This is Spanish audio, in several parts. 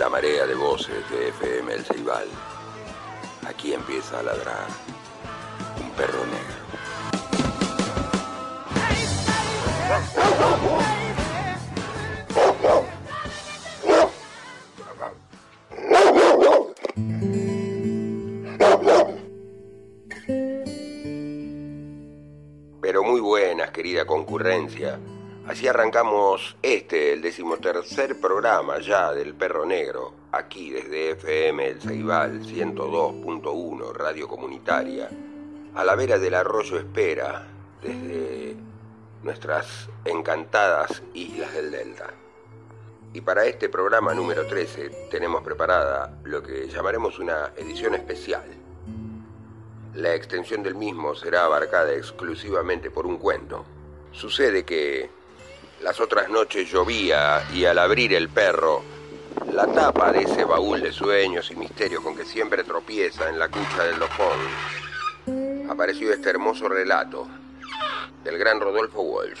La marea de voces de FM El Ceibal, Aquí empieza a ladrar un perro negro. Pero muy buenas, querida concurrencia. Así arrancamos este, el decimotercer programa ya del Perro Negro, aquí desde FM El Ceibal 102.1, radio comunitaria, a la vera del arroyo Espera, desde nuestras encantadas islas del Delta. Y para este programa número 13 tenemos preparada lo que llamaremos una edición especial. La extensión del mismo será abarcada exclusivamente por un cuento. Sucede que las otras noches llovía y al abrir el perro, la tapa de ese baúl de sueños y misterios con que siempre tropieza en la cucha del lojón, apareció este hermoso relato del gran Rodolfo Walsh,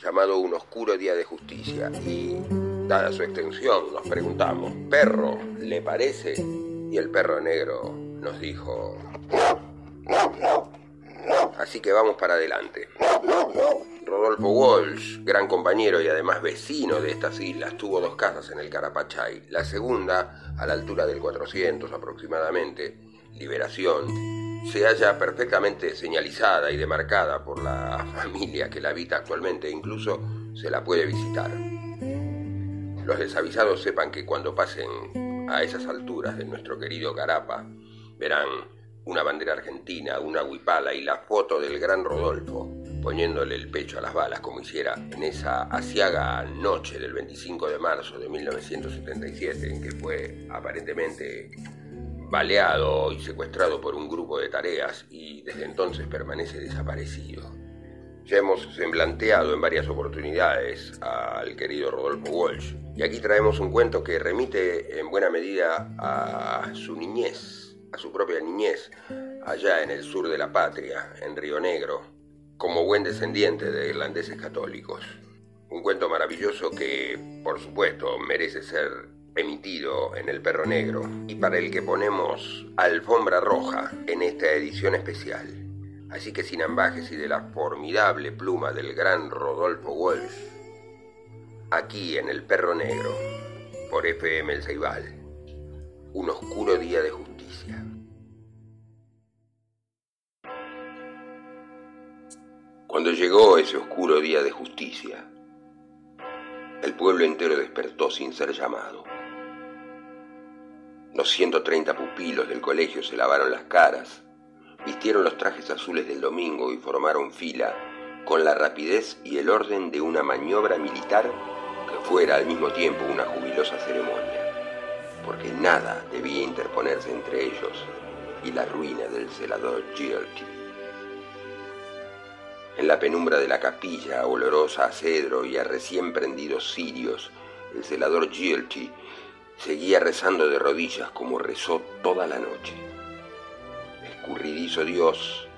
llamado Un oscuro día de justicia. Y, dada su extensión, nos preguntamos, ¿perro le parece? Y el perro negro nos dijo... Así que vamos para adelante. Rodolfo Walsh, gran compañero y además vecino de estas islas, tuvo dos casas en el Carapachay. La segunda, a la altura del 400 aproximadamente, Liberación, se halla perfectamente señalizada y demarcada por la familia que la habita actualmente, incluso se la puede visitar. Los desavisados sepan que cuando pasen a esas alturas de nuestro querido Carapa, verán una bandera argentina, una huipala y la foto del gran Rodolfo, poniéndole el pecho a las balas como hiciera en esa asiaga noche del 25 de marzo de 1977 en que fue aparentemente baleado y secuestrado por un grupo de tareas y desde entonces permanece desaparecido. Ya hemos semblanteado en varias oportunidades al querido Rodolfo Walsh y aquí traemos un cuento que remite en buena medida a su niñez, a su propia niñez, allá en el sur de la patria, en Río Negro, como buen descendiente de irlandeses católicos. Un cuento maravilloso que, por supuesto, merece ser emitido en El Perro Negro y para el que ponemos alfombra roja en esta edición especial. Así que sin ambajes y de la formidable pluma del gran Rodolfo Walsh, aquí en El Perro Negro, por FM El Ceibal, un oscuro día de justicia. Cuando llegó ese oscuro día de justicia, el pueblo entero despertó sin ser llamado. Los 130 pupilos del colegio se lavaron las caras, vistieron los trajes azules del domingo y formaron fila con la rapidez y el orden de una maniobra militar que fuera al mismo tiempo una jubilosa ceremonia, porque nada debía interponerse entre ellos y la ruina del celador Gilty. En la penumbra de la capilla, olorosa a cedro y a recién prendidos cirios, el celador Gilty seguía rezando de rodillas como rezó toda la noche. Escurridizo Dios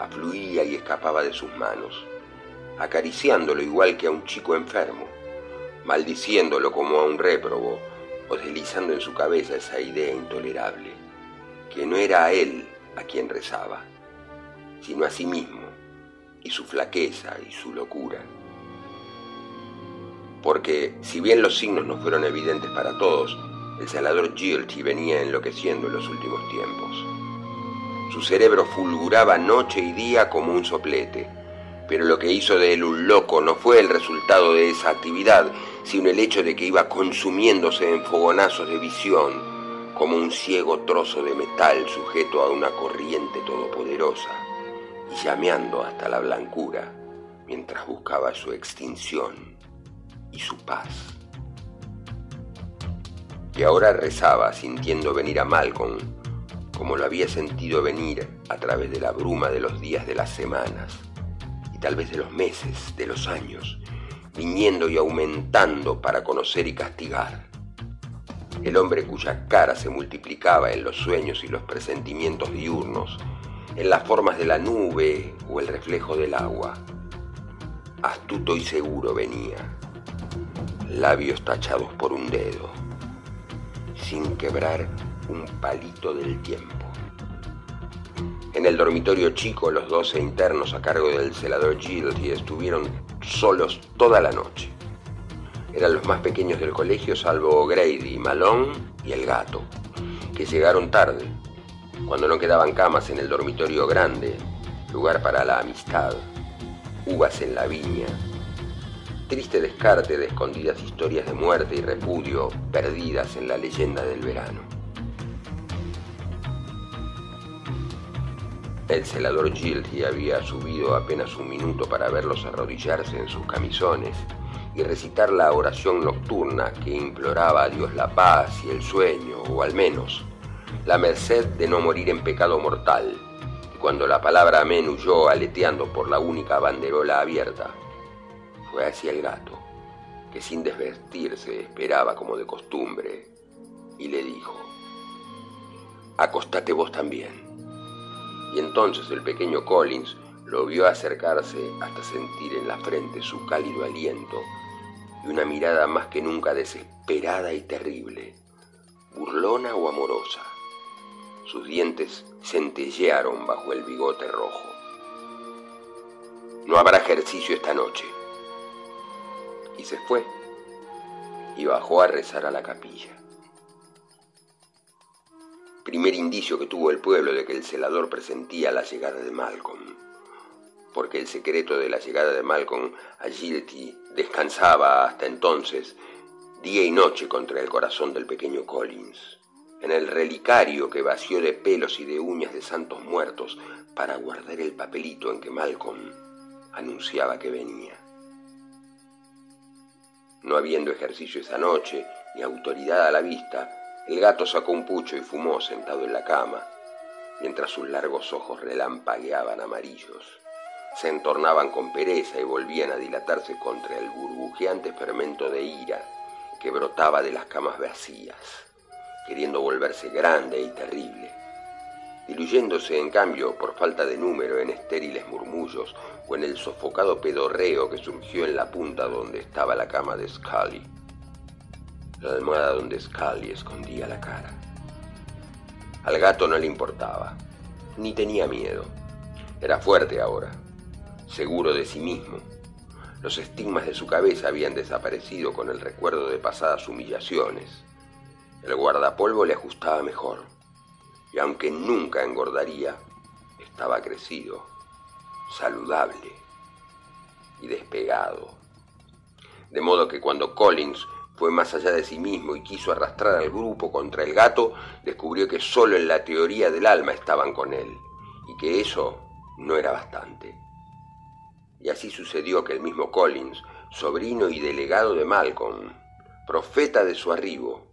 afluía y escapaba de sus manos, acariciándolo igual que a un chico enfermo, maldiciéndolo como a un réprobo o deslizando en su cabeza esa idea intolerable, que no era a él a quien rezaba, sino a sí mismo y su flaqueza y su locura. Porque si bien los signos no fueron evidentes para todos, el salador Gilty venía enloqueciendo en los últimos tiempos. Su cerebro fulguraba noche y día como un soplete, pero lo que hizo de él un loco no fue el resultado de esa actividad, sino el hecho de que iba consumiéndose en fogonazos de visión, como un ciego trozo de metal sujeto a una corriente todopoderosa llameando hasta la blancura mientras buscaba su extinción y su paz. Y ahora rezaba sintiendo venir a Malcolm como lo había sentido venir a través de la bruma de los días de las semanas y tal vez de los meses, de los años, viniendo y aumentando para conocer y castigar. El hombre cuya cara se multiplicaba en los sueños y los presentimientos diurnos en las formas de la nube o el reflejo del agua. Astuto y seguro venía, labios tachados por un dedo, sin quebrar un palito del tiempo. En el dormitorio chico, los doce internos a cargo del celador y estuvieron solos toda la noche. Eran los más pequeños del colegio, salvo Grady, Malone y el gato, que llegaron tarde cuando no quedaban camas en el dormitorio grande, lugar para la amistad, uvas en la viña, triste descarte de escondidas historias de muerte y repudio perdidas en la leyenda del verano. El celador Gildy había subido apenas un minuto para verlos arrodillarse en sus camisones y recitar la oración nocturna que imploraba a Dios la paz y el sueño, o al menos la merced de no morir en pecado mortal, y cuando la palabra amén huyó aleteando por la única banderola abierta, fue hacia el gato, que sin desvestirse esperaba como de costumbre, y le dijo, acostate vos también. Y entonces el pequeño Collins lo vio acercarse hasta sentir en la frente su cálido aliento y una mirada más que nunca desesperada y terrible, burlona o amorosa. Sus dientes centellearon bajo el bigote rojo. No habrá ejercicio esta noche. Y se fue y bajó a rezar a la capilla. Primer indicio que tuvo el pueblo de que el celador presentía la llegada de Malcolm, porque el secreto de la llegada de Malcolm a Gilty descansaba hasta entonces día y noche contra el corazón del pequeño Collins en el relicario que vació de pelos y de uñas de santos muertos para guardar el papelito en que Malcolm anunciaba que venía. No habiendo ejercicio esa noche, ni autoridad a la vista, el gato sacó un pucho y fumó sentado en la cama, mientras sus largos ojos relampagueaban amarillos, se entornaban con pereza y volvían a dilatarse contra el burbujeante fermento de ira que brotaba de las camas vacías queriendo volverse grande y terrible, diluyéndose en cambio por falta de número en estériles murmullos o en el sofocado pedorreo que surgió en la punta donde estaba la cama de Scully, la almohada donde Scully escondía la cara. Al gato no le importaba, ni tenía miedo. Era fuerte ahora, seguro de sí mismo. Los estigmas de su cabeza habían desaparecido con el recuerdo de pasadas humillaciones el guardapolvo le ajustaba mejor, y aunque nunca engordaría, estaba crecido, saludable y despegado. De modo que cuando Collins fue más allá de sí mismo y quiso arrastrar al grupo contra el gato, descubrió que solo en la teoría del alma estaban con él, y que eso no era bastante. Y así sucedió que el mismo Collins, sobrino y delegado de Malcolm, profeta de su arribo,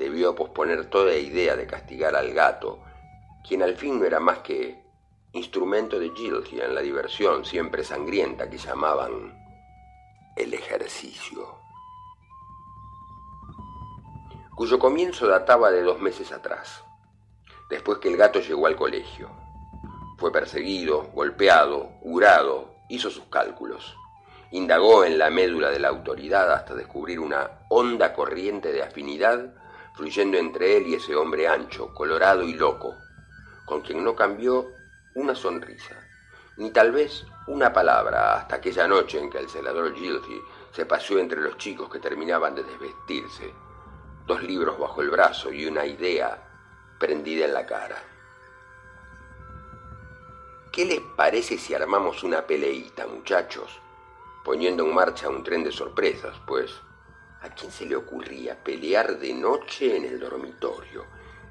debió posponer toda idea de castigar al gato, quien al fin no era más que instrumento de Gilgy en la diversión siempre sangrienta que llamaban el ejercicio, cuyo comienzo databa de dos meses atrás, después que el gato llegó al colegio. Fue perseguido, golpeado, hurado, hizo sus cálculos. Indagó en la médula de la autoridad hasta descubrir una honda corriente de afinidad fluyendo entre él y ese hombre ancho, colorado y loco, con quien no cambió una sonrisa, ni tal vez una palabra hasta aquella noche en que el celador Gilty se paseó entre los chicos que terminaban de desvestirse, dos libros bajo el brazo y una idea prendida en la cara. ¿Qué les parece si armamos una peleita, muchachos? Poniendo en marcha un tren de sorpresas, pues ¿a quién se le ocurría pelear de noche en el dormitorio?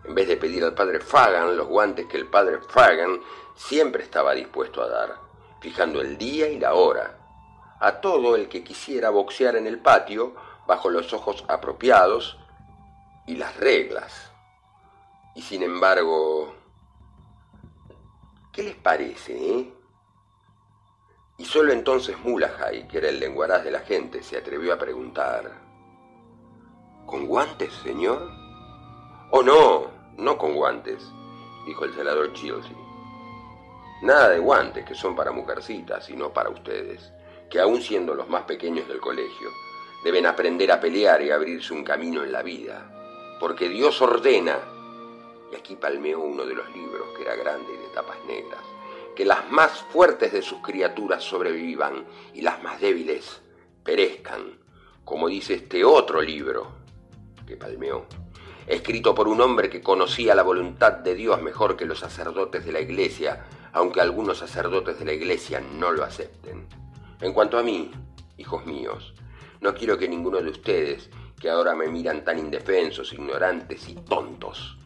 En vez de pedir al padre Fagan los guantes que el padre Fagan siempre estaba dispuesto a dar, fijando el día y la hora, a todo el que quisiera boxear en el patio bajo los ojos apropiados y las reglas. Y sin embargo, ¿Qué les parece, eh? Y solo entonces Mulahai, que era el lenguaraz de la gente, se atrevió a preguntar, ¿Con guantes, señor? Oh, no, no con guantes, dijo el celador Chilsea. Nada de guantes, que son para mujercitas, sino para ustedes, que aun siendo los más pequeños del colegio, deben aprender a pelear y abrirse un camino en la vida, porque Dios ordena y aquí palmeó uno de los libros, que era grande y de tapas negras, que las más fuertes de sus criaturas sobrevivan y las más débiles perezcan, como dice este otro libro, palmeó, escrito por un hombre que conocía la voluntad de Dios mejor que los sacerdotes de la iglesia, aunque algunos sacerdotes de la iglesia no lo acepten. En cuanto a mí, hijos míos, no quiero que ninguno de ustedes, que ahora me miran tan indefensos, ignorantes y tontos,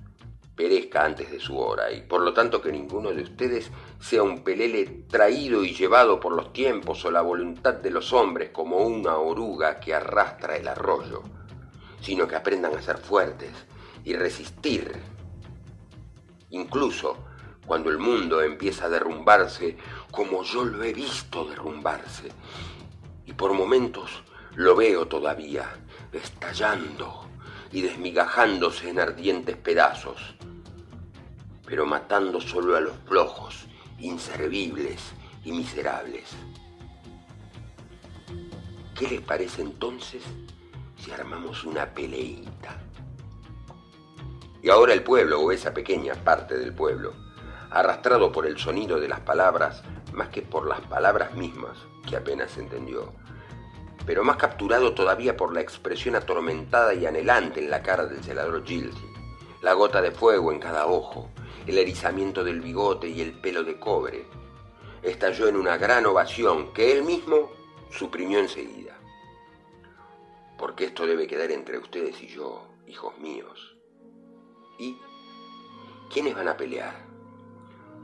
perezca antes de su hora, y por lo tanto que ninguno de ustedes sea un pelele traído y llevado por los tiempos o la voluntad de los hombres como una oruga que arrastra el arroyo, sino que aprendan a ser fuertes y resistir, incluso cuando el mundo empieza a derrumbarse como yo lo he visto derrumbarse, y por momentos lo veo todavía, estallando y desmigajándose en ardientes pedazos, pero matando solo a los flojos, inservibles y miserables. ¿Qué les parece entonces si armamos una peleita? Y ahora el pueblo, o esa pequeña parte del pueblo, arrastrado por el sonido de las palabras más que por las palabras mismas, que apenas entendió, pero más capturado todavía por la expresión atormentada y anhelante en la cara del celador Gilsey, la gota de fuego en cada ojo, el erizamiento del bigote y el pelo de cobre. Estalló en una gran ovación que él mismo suprimió enseguida. Porque esto debe quedar entre ustedes y yo, hijos míos. ¿Y quiénes van a pelear?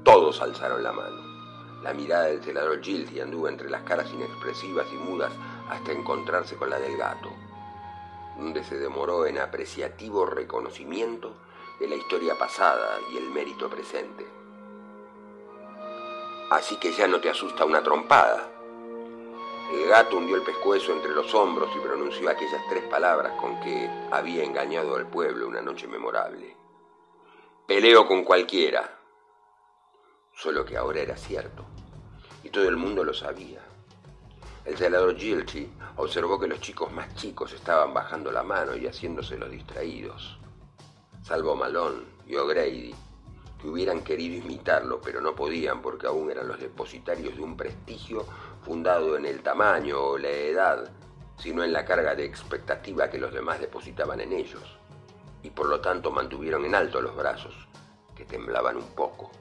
Todos alzaron la mano. La mirada del celador Gilsey anduvo entre las caras inexpresivas y mudas hasta encontrarse con la del gato, donde se demoró en apreciativo reconocimiento de la historia pasada y el mérito presente. Así que ya no te asusta una trompada. El gato hundió el pescuezo entre los hombros y pronunció aquellas tres palabras con que había engañado al pueblo una noche memorable. Peleo con cualquiera. Solo que ahora era cierto, y todo el mundo lo sabía. El celador Gilchi observó que los chicos más chicos estaban bajando la mano y haciéndose los distraídos, salvo Malone y O'Grady, que hubieran querido imitarlo, pero no podían porque aún eran los depositarios de un prestigio fundado en el tamaño o la edad, sino en la carga de expectativa que los demás depositaban en ellos, y por lo tanto mantuvieron en alto los brazos, que temblaban un poco,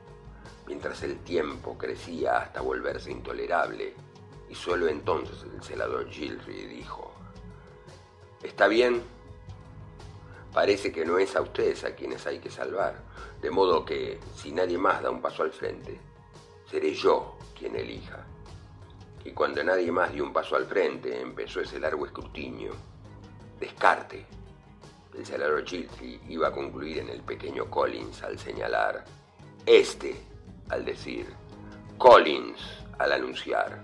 mientras el tiempo crecía hasta volverse intolerable Y solo entonces el celador Gilry dijo, ¿está bien? Parece que no es a ustedes a quienes hay que salvar, de modo que si nadie más da un paso al frente, seré yo quien elija. Y cuando nadie más dio un paso al frente, empezó ese largo escrutinio. Descarte. El celador Giltry iba a concluir en el pequeño Collins al señalar, este al decir, Collins al anunciar.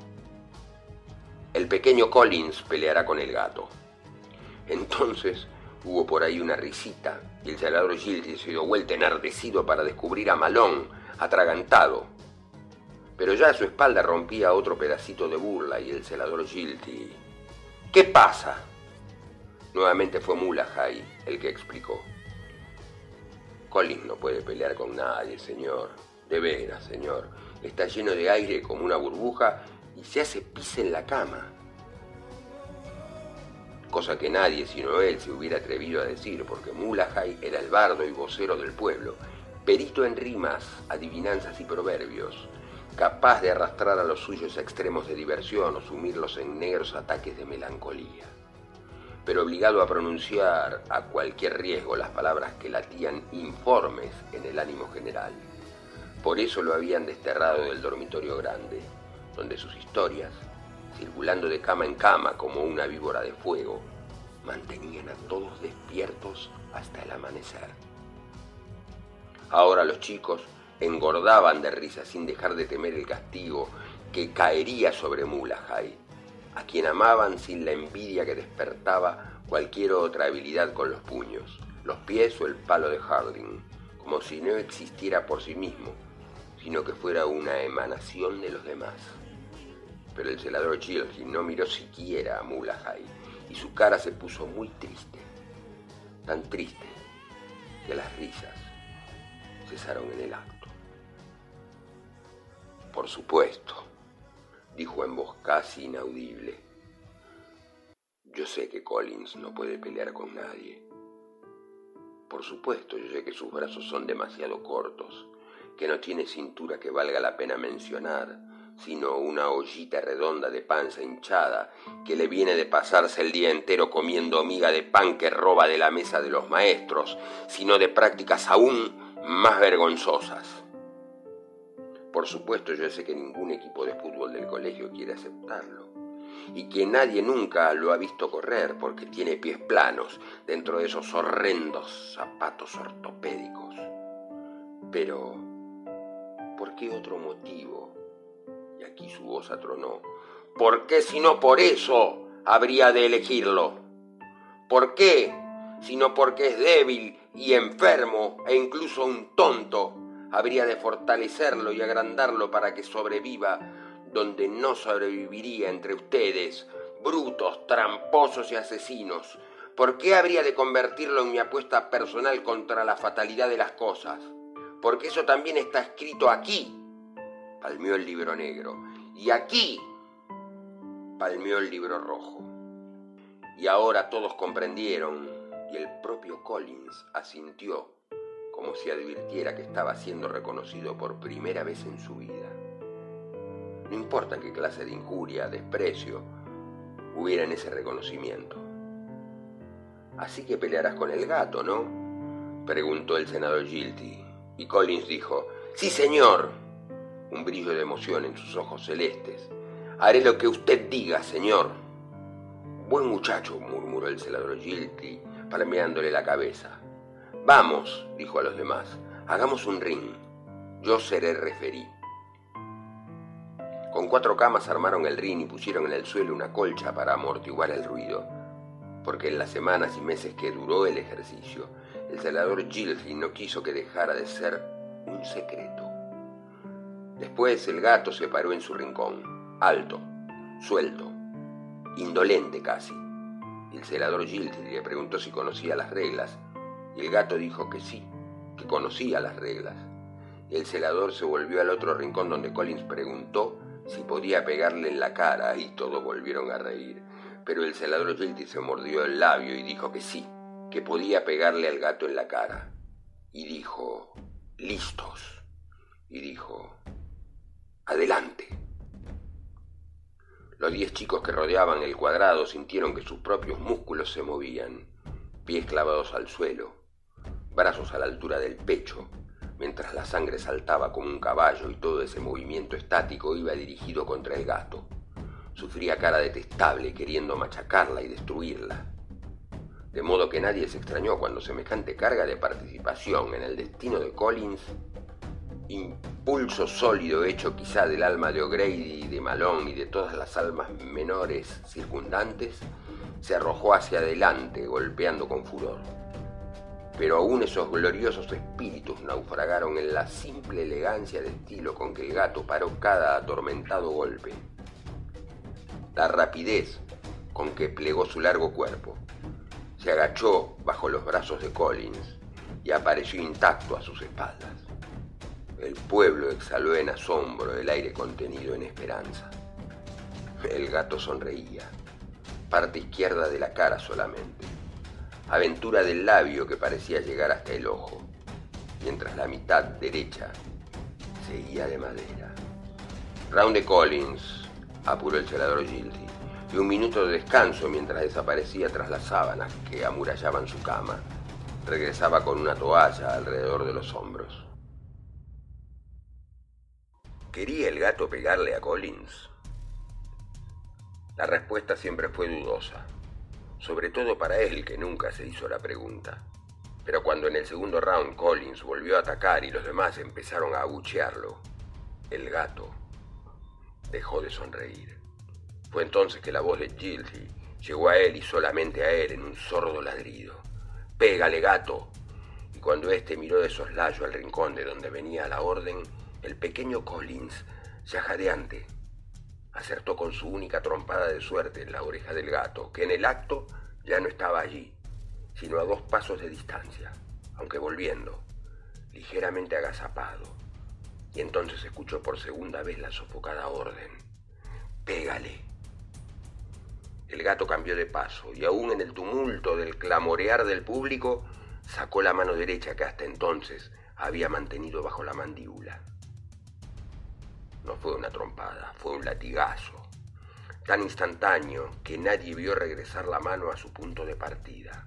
El pequeño Collins peleará con el gato. Entonces hubo por ahí una risita y el celador Giltry se dio vuelta enardecido para descubrir a Malón, atragantado. Pero ya a su espalda rompía otro pedacito de burla y el celador Giltry... ¿Qué pasa? Nuevamente fue Mulahai el que explicó. Collins no puede pelear con nadie, señor. De veras, señor. Está lleno de aire como una burbuja y se hace pis en la cama. Cosa que nadie sino él se hubiera atrevido a decir, porque Mulahai era el bardo y vocero del pueblo, perito en rimas, adivinanzas y proverbios, capaz de arrastrar a los suyos extremos de diversión o sumirlos en negros ataques de melancolía pero obligado a pronunciar a cualquier riesgo las palabras que latían informes en el ánimo general. Por eso lo habían desterrado del dormitorio grande, donde sus historias, circulando de cama en cama como una víbora de fuego, mantenían a todos despiertos hasta el amanecer. Ahora los chicos engordaban de risa sin dejar de temer el castigo que caería sobre Mulahai a quien amaban sin la envidia que despertaba cualquier otra habilidad con los puños, los pies o el palo de Harding, como si no existiera por sí mismo, sino que fuera una emanación de los demás. Pero el celador Gilgin no miró siquiera a Mulahai y su cara se puso muy triste, tan triste que las risas cesaron en el acto. Por supuesto, dijo en voz casi inaudible. Yo sé que Collins no puede pelear con nadie. Por supuesto, yo sé que sus brazos son demasiado cortos, que no tiene cintura que valga la pena mencionar, sino una ollita redonda de panza hinchada que le viene de pasarse el día entero comiendo miga de pan que roba de la mesa de los maestros, sino de prácticas aún más vergonzosas. Por supuesto, yo sé que ningún equipo de fútbol del colegio quiere aceptarlo y que nadie nunca lo ha visto correr porque tiene pies planos dentro de esos horrendos zapatos ortopédicos. Pero, ¿por qué otro motivo? Y aquí su voz atronó. ¿Por qué si no por eso habría de elegirlo? ¿Por qué? Sino porque es débil y enfermo e incluso un tonto habría de fortalecerlo y agrandarlo para que sobreviva donde no sobreviviría entre ustedes, brutos, tramposos y asesinos. ¿Por qué habría de convertirlo en mi apuesta personal contra la fatalidad de las cosas? Porque eso también está escrito aquí, palmeó el libro negro, y aquí, palmeó el libro rojo. Y ahora todos comprendieron, y el propio Collins asintió como si advirtiera que estaba siendo reconocido por primera vez en su vida. No importa qué clase de injuria, desprecio hubiera en ese reconocimiento. Así que pelearás con el gato, ¿no? preguntó el senador Gilty, y Collins dijo, Sí, señor. Un brillo de emoción en sus ojos celestes. Haré lo que usted diga, señor. Buen muchacho, murmuró el senador Gilty, palmeándole la cabeza. Vamos, dijo a los demás, hagamos un ring. Yo seré referí. Con cuatro camas armaron el ring y pusieron en el suelo una colcha para amortiguar el ruido, porque en las semanas y meses que duró el ejercicio, el celador Gilfy no quiso que dejara de ser un secreto. Después el gato se paró en su rincón, alto, suelto, indolente casi. El celador Gilfy le preguntó si conocía las reglas y el gato dijo que sí, que conocía las reglas. El celador se volvió al otro rincón donde Collins preguntó si podía pegarle en la cara y todos volvieron a reír. Pero el celador Gilty se mordió el labio y dijo que sí, que podía pegarle al gato en la cara. Y dijo, listos. Y dijo, adelante. Los diez chicos que rodeaban el cuadrado sintieron que sus propios músculos se movían, pies clavados al suelo, brazos a la altura del pecho, mientras la sangre saltaba como un caballo y todo ese movimiento estático iba dirigido contra el gato. Sufría cara detestable queriendo machacarla y destruirla. De modo que nadie se extrañó cuando semejante carga de participación en el destino de Collins impulso sólido hecho quizá del alma de O'Grady, de Malone y de todas las almas menores circundantes, se arrojó hacia adelante, golpeando con furor. Pero aún esos gloriosos espíritus naufragaron en la simple elegancia de estilo con que el gato paró cada atormentado golpe. La rapidez con que plegó su largo cuerpo. Se agachó bajo los brazos de Collins y apareció intacto a sus espaldas. El pueblo exhaló en asombro el aire contenido en esperanza. El gato sonreía, parte izquierda de la cara solamente, aventura del labio que parecía llegar hasta el ojo, mientras la mitad derecha seguía de madera. Round de Collins, apuró el celador Gildy, y un minuto de descanso mientras desaparecía tras las sábanas que amurallaban su cama. Regresaba con una toalla alrededor de los hombros. ¿Quería el gato pegarle a Collins? La respuesta siempre fue dudosa, sobre todo para él que nunca se hizo la pregunta. Pero cuando en el segundo round Collins volvió a atacar y los demás empezaron a abuchearlo, el gato dejó de sonreír. Fue entonces que la voz de Gilsey llegó a él y solamente a él en un sordo ladrido. ¡Pégale, gato! Y cuando éste miró de soslayo al rincón de donde venía la orden, el pequeño Collins, ya jadeante, acertó con su única trompada de suerte en la oreja del gato, que en el acto ya no estaba allí, sino a dos pasos de distancia, aunque volviendo, ligeramente agazapado. Y entonces escuchó por segunda vez la sofocada orden. Pégale. El gato cambió de paso y aún en el tumulto del clamorear del público sacó la mano derecha que hasta entonces había mantenido bajo la mandíbula. No fue una trompada, fue un latigazo, tan instantáneo que nadie vio regresar la mano a su punto de partida,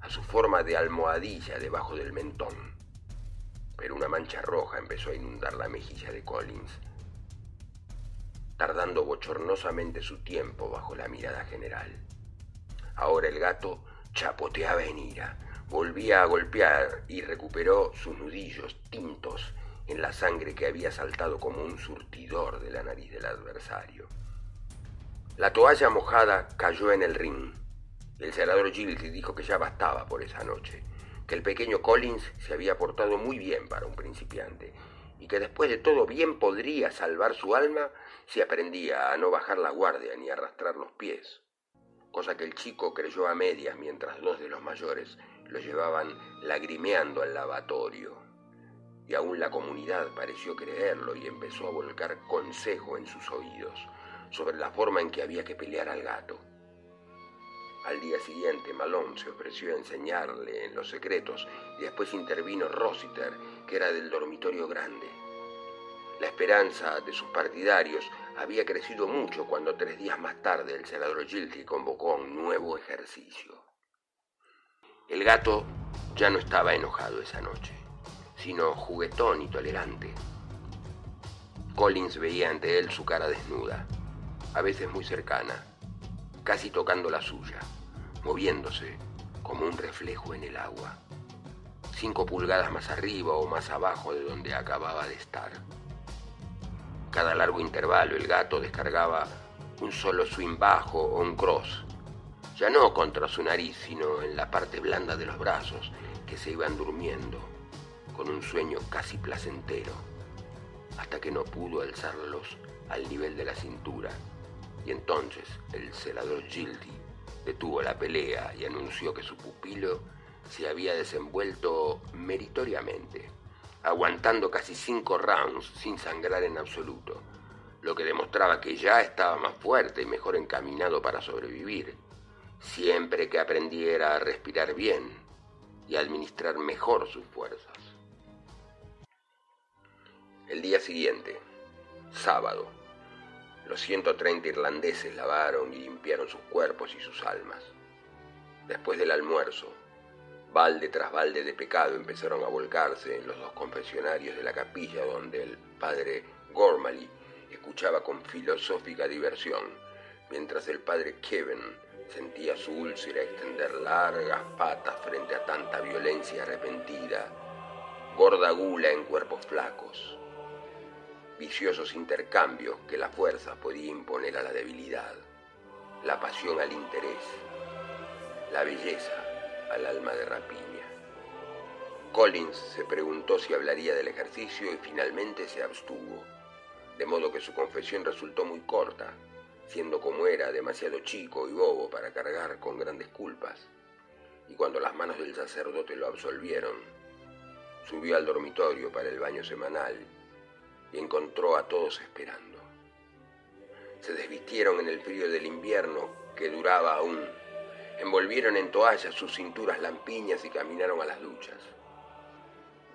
a su forma de almohadilla debajo del mentón. Pero una mancha roja empezó a inundar la mejilla de Collins, tardando bochornosamente su tiempo bajo la mirada general. Ahora el gato chapoteaba en ira, volvía a golpear y recuperó sus nudillos tintos en la sangre que había saltado como un surtidor de la nariz del adversario. La toalla mojada cayó en el ring. El senador Gilty dijo que ya bastaba por esa noche, que el pequeño Collins se había portado muy bien para un principiante y que después de todo bien podría salvar su alma si aprendía a no bajar la guardia ni arrastrar los pies, cosa que el chico creyó a medias mientras dos de los mayores lo llevaban lagrimeando al lavatorio aún la comunidad pareció creerlo y empezó a volcar consejo en sus oídos sobre la forma en que había que pelear al gato. Al día siguiente, Malone se ofreció a enseñarle en los secretos y después intervino Rossiter, que era del dormitorio grande. La esperanza de sus partidarios había crecido mucho cuando tres días más tarde el senador Gilty convocó a un nuevo ejercicio. El gato ya no estaba enojado esa noche sino juguetón y tolerante. Collins veía ante él su cara desnuda, a veces muy cercana, casi tocando la suya, moviéndose como un reflejo en el agua, cinco pulgadas más arriba o más abajo de donde acababa de estar. Cada largo intervalo el gato descargaba un solo swing bajo o un cross, ya no contra su nariz, sino en la parte blanda de los brazos que se iban durmiendo con un sueño casi placentero, hasta que no pudo alzarlos al nivel de la cintura, y entonces el celador Gildy detuvo la pelea y anunció que su pupilo se había desenvuelto meritoriamente, aguantando casi cinco rounds sin sangrar en absoluto, lo que demostraba que ya estaba más fuerte y mejor encaminado para sobrevivir, siempre que aprendiera a respirar bien y administrar mejor sus fuerzas. El día siguiente, sábado, Los 130 irlandeses lavaron y limpiaron sus cuerpos y sus almas. Después del almuerzo, balde tras balde de pecado empezaron a volcarse en los dos confesionarios de la capilla donde el padre Gormley escuchaba con filosófica diversión, mientras el padre Kevin sentía su úlcera extender largas patas frente a tanta violencia arrepentida, gorda gula en cuerpos flacos, viciosos intercambios que la fuerza podía imponer a la debilidad, la pasión al interés, la belleza al alma de rapiña. Collins se preguntó si hablaría del ejercicio y finalmente se abstuvo, de modo que su confesión resultó muy corta, siendo como era demasiado chico y bobo para cargar con grandes culpas. Y cuando las manos del sacerdote lo absolvieron, subió al dormitorio para el baño semanal y encontró a todos esperando. Se desvistieron en el frío del invierno que duraba aún envolvieron en toallas sus cinturas lampiñas y caminaron a las duchas.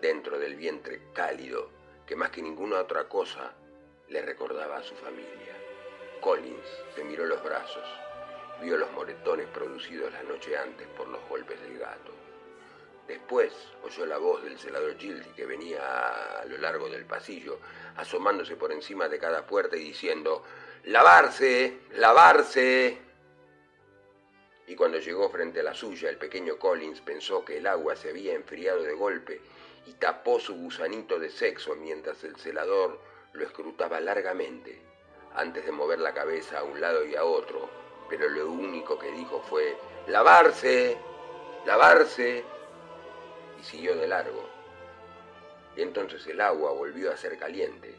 Dentro del vientre cálido, que más que ninguna otra cosa le recordaba a su familia. Collins se miró los brazos, vio los moretones producidos la noche antes por los golpes del gato. Después oyó la voz del celador Gildy que venía a lo largo del pasillo, asomándose por encima de cada puerta y diciendo, ¡Lavarse! ¡Lavarse! y cuando llegó frente a la suya, el pequeño Collins pensó que el agua se había enfriado de golpe y tapó su gusanito de sexo mientras el celador lo escrutaba largamente, antes de mover la cabeza a un lado y a otro, pero lo único que dijo fue, ¡lavarse! ¡lavarse! Y siguió de largo. Y entonces el agua volvió a ser caliente,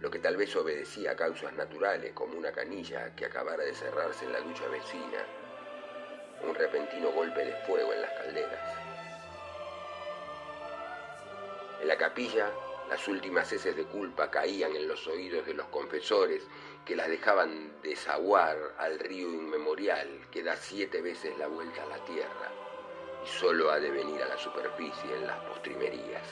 lo que tal vez obedecía a causas naturales, como una canilla que acabara de cerrarse en la ducha vecina un repentino golpe de fuego en las calderas. En la capilla, las últimas heces de culpa caían en los oídos de los confesores que las dejaban desaguar al río inmemorial que da siete veces la vuelta a la tierra y solo ha de venir a la superficie en las postrimerías.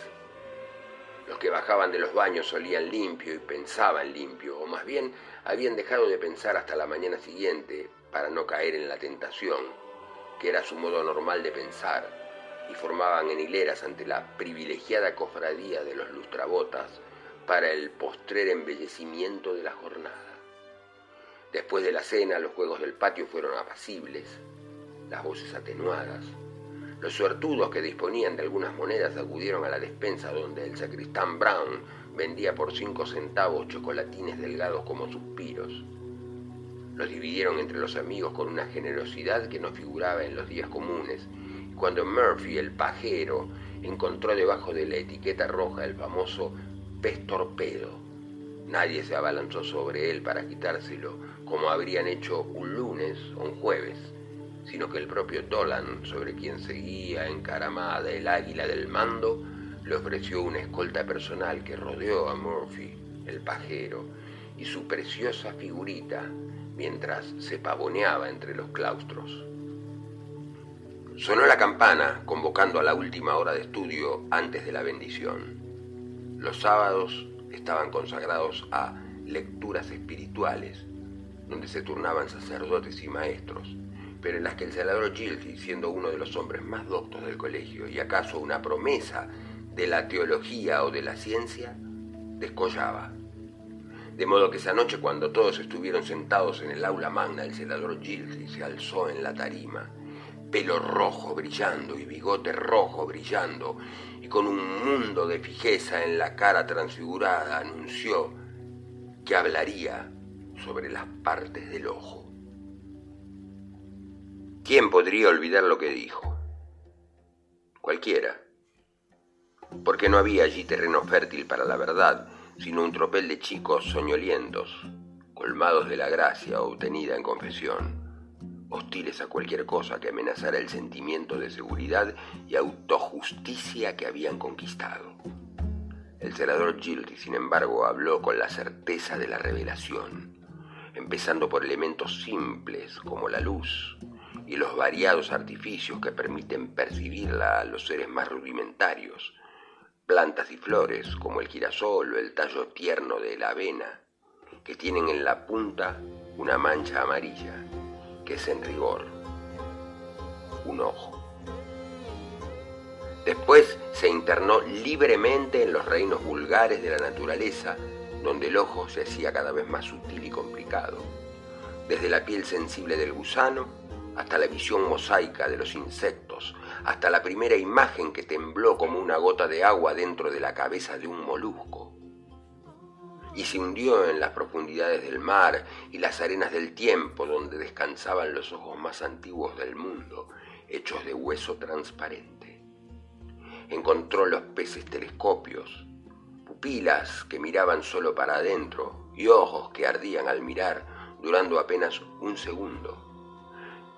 Los que bajaban de los baños solían limpio y pensaban limpio, o más bien habían dejado de pensar hasta la mañana siguiente para no caer en la tentación que era su modo normal de pensar, y formaban en hileras ante la privilegiada cofradía de los lustrabotas para el postrer embellecimiento de la jornada. Después de la cena, los juegos del patio fueron apacibles, las voces atenuadas. Los suertudos que disponían de algunas monedas acudieron a la despensa donde el sacristán Brown vendía por cinco centavos chocolatines delgados como suspiros. Los dividieron entre los amigos con una generosidad que no figuraba en los días comunes. Cuando Murphy, el pajero, encontró debajo de la etiqueta roja el famoso pez torpedo, nadie se abalanzó sobre él para quitárselo, como habrían hecho un lunes o un jueves, sino que el propio Dolan, sobre quien seguía encaramada el águila del mando, le ofreció una escolta personal que rodeó a Murphy, el pajero, y su preciosa figurita mientras se pavoneaba entre los claustros. Sonó la campana convocando a la última hora de estudio antes de la bendición. Los sábados estaban consagrados a lecturas espirituales, donde se turnaban sacerdotes y maestros, pero en las que el celador Gilty, siendo uno de los hombres más doctos del colegio y acaso una promesa de la teología o de la ciencia, descollaba de modo que esa noche, cuando todos estuvieron sentados en el aula magna, el celador Gilsey se alzó en la tarima, pelo rojo brillando y bigote rojo brillando, y con un mundo de fijeza en la cara transfigurada anunció que hablaría sobre las partes del ojo. ¿Quién podría olvidar lo que dijo? Cualquiera. Porque no había allí terreno fértil para la verdad, sino un tropel de chicos soñolientos, colmados de la gracia obtenida en confesión, hostiles a cualquier cosa que amenazara el sentimiento de seguridad y autojusticia que habían conquistado. El senador Gildy, sin embargo, habló con la certeza de la revelación, empezando por elementos simples como la luz y los variados artificios que permiten percibirla a los seres más rudimentarios, plantas y flores como el girasol o el tallo tierno de la avena, que tienen en la punta una mancha amarilla, que es en rigor un ojo. Después se internó libremente en los reinos vulgares de la naturaleza, donde el ojo se hacía cada vez más sutil y complicado, desde la piel sensible del gusano hasta la visión mosaica de los insectos, hasta la primera imagen que tembló como una gota de agua dentro de la cabeza de un molusco. Y se hundió en las profundidades del mar y las arenas del tiempo donde descansaban los ojos más antiguos del mundo, hechos de hueso transparente encontró los peces telescopios, pupilas que miraban solo para adentro y ojos que ardían al mirar, durando apenas un segundo,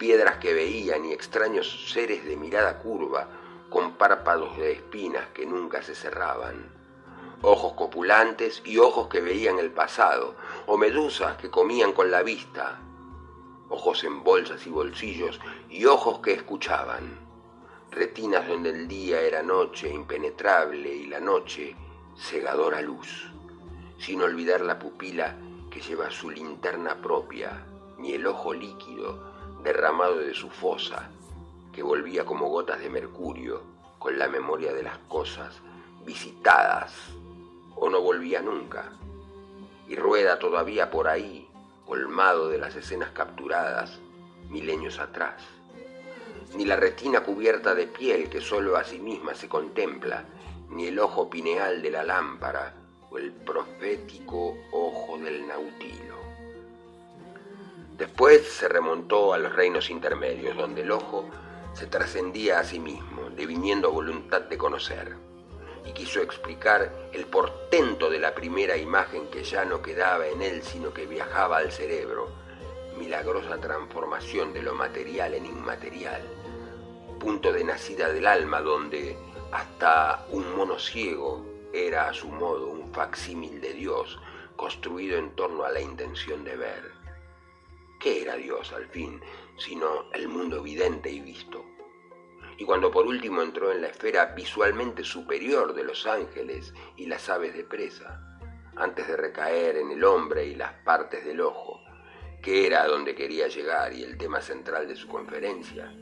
piedras que veían y extraños seres de mirada curva con párpados de espinas que nunca se cerraban, ojos copulantes y ojos que veían el pasado, o medusas que comían con la vista, ojos en bolsas y bolsillos y ojos que escuchaban. Retinas donde el día era noche impenetrable y la noche cegadora luz, sin olvidar la pupila que lleva su linterna propia, ni el ojo líquido derramado de su fosa, que volvía como gotas de mercurio con la memoria de las cosas visitadas o no volvía nunca, y rueda todavía por ahí, colmado de las escenas capturadas milenios atrás ni la retina cubierta de piel que sólo a sí misma se contempla, ni el ojo pineal de la lámpara o el profético ojo del nautilo. Después se remontó a los reinos intermedios, donde el ojo se trascendía a sí mismo, deviniendo voluntad de conocer, y quiso explicar el portento de la primera imagen que ya no quedaba en él, sino que viajaba al cerebro, milagrosa transformación de lo material en inmaterial, punto de nacida del alma donde hasta un mono ciego era a su modo un facsímil de Dios construido en torno a la intención de ver. ¿Qué era Dios al fin, sino el mundo evidente y visto? Y cuando por último entró en la esfera visualmente superior de los ángeles y las aves de presa, antes de recaer en el hombre y las partes del ojo, que era donde quería llegar y el tema central de su conferencia,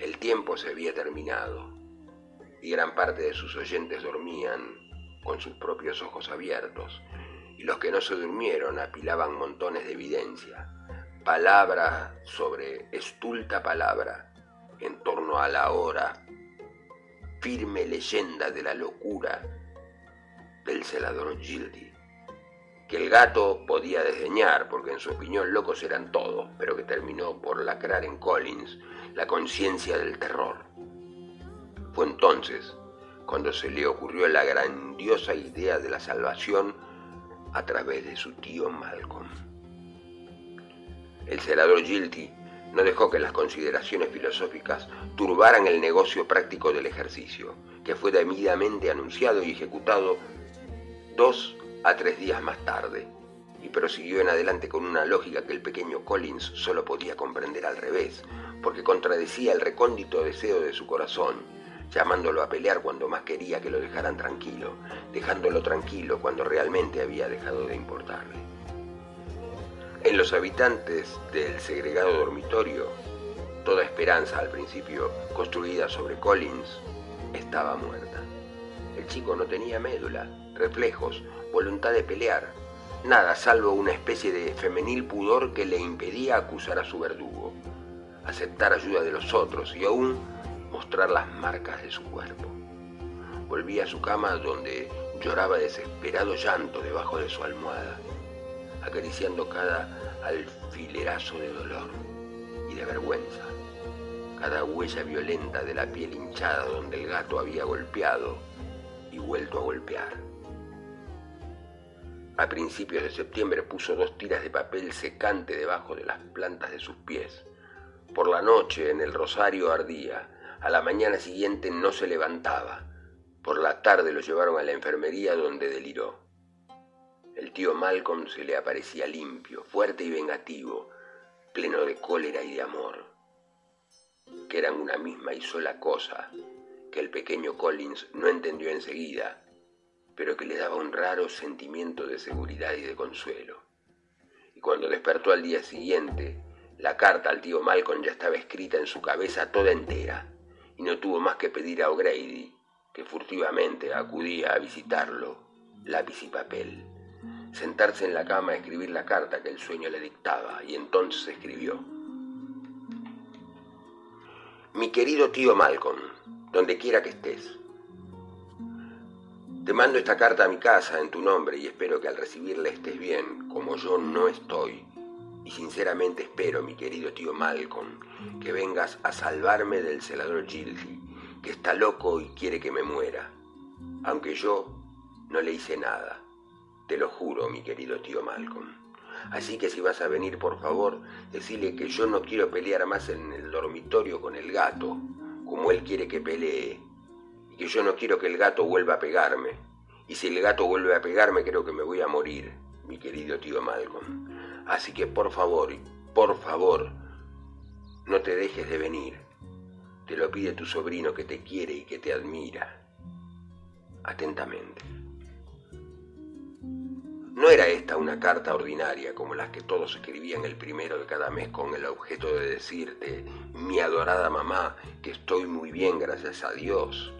el tiempo se había terminado y gran parte de sus oyentes dormían con sus propios ojos abiertos y los que no se durmieron apilaban montones de evidencia, palabra sobre estulta palabra en torno a la hora, firme leyenda de la locura del celador Gildi, que el gato podía desdeñar porque en su opinión locos eran todos, pero que terminó por lacrar en Collins la conciencia del terror. Fue entonces cuando se le ocurrió la grandiosa idea de la salvación a través de su tío Malcolm. El celador Gilty no dejó que las consideraciones filosóficas turbaran el negocio práctico del ejercicio, que fue debidamente anunciado y ejecutado dos a tres días más tarde, y prosiguió en adelante con una lógica que el pequeño Collins solo podía comprender al revés, porque contradecía el recóndito deseo de su corazón, llamándolo a pelear cuando más quería que lo dejaran tranquilo, dejándolo tranquilo cuando realmente había dejado de importarle. En los habitantes del segregado dormitorio, toda esperanza al principio construida sobre Collins estaba muerta. El chico no tenía médula, reflejos, voluntad de pelear, nada salvo una especie de femenil pudor que le impedía acusar a su verdugo aceptar ayuda de los otros y aún mostrar las marcas de su cuerpo. Volví a su cama donde lloraba desesperado llanto debajo de su almohada, acariciando cada alfilerazo de dolor y de vergüenza, cada huella violenta de la piel hinchada donde el gato había golpeado y vuelto a golpear. A principios de septiembre puso dos tiras de papel secante debajo de las plantas de sus pies por la noche en el rosario ardía, a la mañana siguiente no se levantaba, por la tarde lo llevaron a la enfermería donde deliró. El tío Malcolm se le aparecía limpio, fuerte y vengativo, pleno de cólera y de amor, que eran una misma y sola cosa, que el pequeño Collins no entendió enseguida, pero que le daba un raro sentimiento de seguridad y de consuelo. cuando despertó al día siguiente, la carta al tío Malcolm ya estaba escrita en su cabeza toda entera, y no tuvo más que pedir a O'Grady, que furtivamente acudía a visitarlo, lápiz y papel, sentarse en la cama a escribir la carta que el sueño le dictaba, y entonces escribió. Mi querido tío Malcolm, donde quiera que estés, te mando esta carta a mi casa en tu nombre y espero que al recibirla estés bien, como yo no estoy. Y sinceramente espero, mi querido tío Malcolm, que vengas a salvarme del celador Gildy, que está loco y quiere que me muera. Aunque yo no le hice nada. Te lo juro, mi querido tío Malcolm. Así que si vas a venir, por favor, decile que yo no quiero pelear más en el dormitorio con el gato, como él quiere que pelee y que yo no quiero que el gato vuelva a pegarme. Y si el gato vuelve a pegarme, creo que me voy a morir, mi querido tío Malcolm. Así que por favor, por favor, no te dejes de venir. Te lo pide tu sobrino que te quiere y que te admira. Atentamente. No era esta una carta ordinaria como las que todos escribían el primero de cada mes con el objeto de decirte, mi adorada mamá, que estoy muy bien gracias a Dios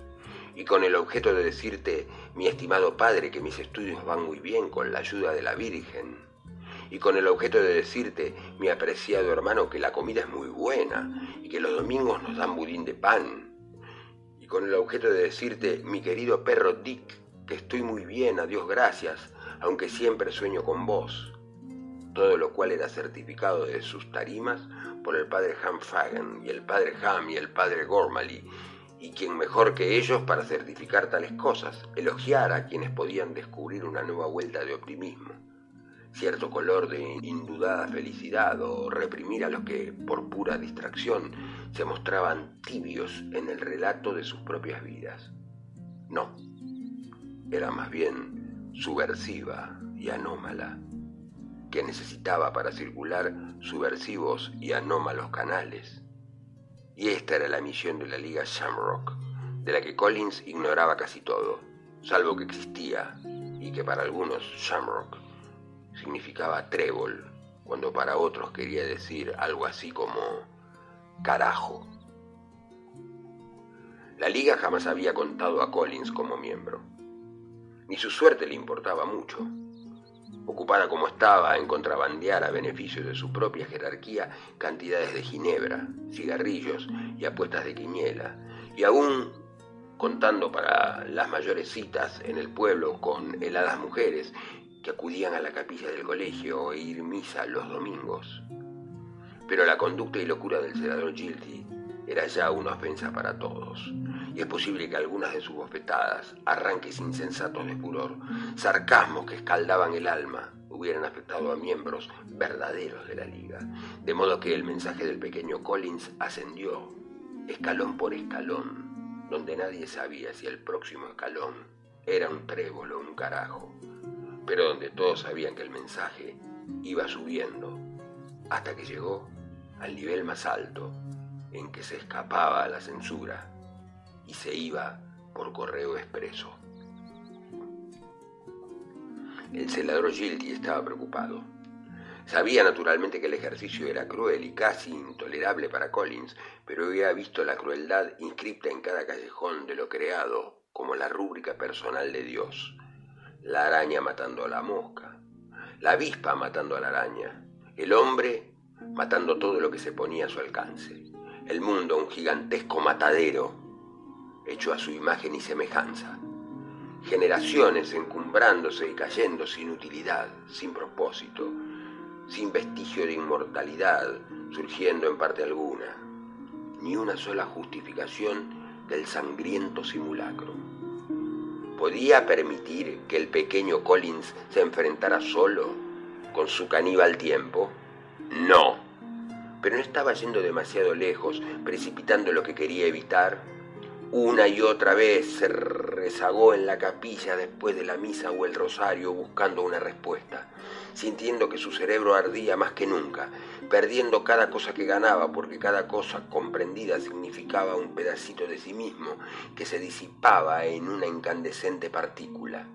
y con el objeto de decirte, mi estimado padre, que mis estudios van muy bien con la ayuda de la Virgen, y con el objeto de decirte, mi apreciado hermano, que la comida es muy buena y que los domingos nos dan budín de pan, y con el objeto de decirte, mi querido perro Dick, que estoy muy bien, a Dios gracias, aunque siempre sueño con vos. Todo lo cual era certificado de sus tarimas por el padre Ham Fagan y el padre Ham y el padre Gormally y quien mejor que ellos para certificar tales cosas, elogiar a quienes podían descubrir una nueva vuelta de optimismo, cierto color de indudada felicidad o reprimir a los que, por pura distracción, se mostraban tibios en el relato de sus propias vidas. No, era más bien subversiva y anómala, que necesitaba para circular subversivos y anómalos canales y esta era la misión de la Liga Shamrock, de la que Collins ignoraba casi todo, salvo que existía y que para algunos Shamrock significaba trébol, cuando para otros quería decir algo así como carajo. La liga jamás había contado a Collins como miembro, ni su suerte le importaba mucho ocupada como estaba en contrabandear a beneficio de su propia jerarquía cantidades de ginebra, cigarrillos y apuestas de quiniela, y aún contando para las mayores citas en el pueblo con heladas mujeres que acudían a la capilla del colegio e ir misa los domingos. Pero la conducta y locura del senador Gildy era ya una ofensa para todos, y es posible que algunas de sus bofetadas, arranques insensatos de furor, sarcasmos que escaldaban el alma, hubieran afectado a miembros verdaderos de la liga, de modo que el mensaje del pequeño Collins ascendió escalón por escalón, donde nadie sabía si el próximo escalón era un trébol o un carajo, pero donde todos sabían que el mensaje iba subiendo hasta que llegó al nivel más alto en que se escapaba a la censura y se iba por correo expreso. El celador Gildy estaba preocupado. Sabía naturalmente que el ejercicio era cruel y casi intolerable para Collins, pero había visto la crueldad inscripta en cada callejón de lo creado como la rúbrica personal de Dios. La araña matando a la mosca, la avispa matando a la araña, el hombre matando todo lo que se ponía a su alcance el mundo un gigantesco matadero hecho a su imagen y semejanza. Generaciones encumbrándose y cayendo sin utilidad, sin propósito, sin vestigio de inmortalidad, surgiendo en parte alguna, ni una sola justificación del sangriento simulacro. ¿Podía permitir que el pequeño Collins se enfrentara solo con su caníbal tiempo? No pero no estaba yendo demasiado lejos, precipitando lo que quería evitar. Una y otra vez se rezagó en la capilla después de la misa o el rosario buscando una respuesta, sintiendo que su cerebro ardía más que nunca, perdiendo cada cosa que ganaba porque cada cosa comprendida significaba un pedacito de sí mismo que se disipaba en una incandescente partícula.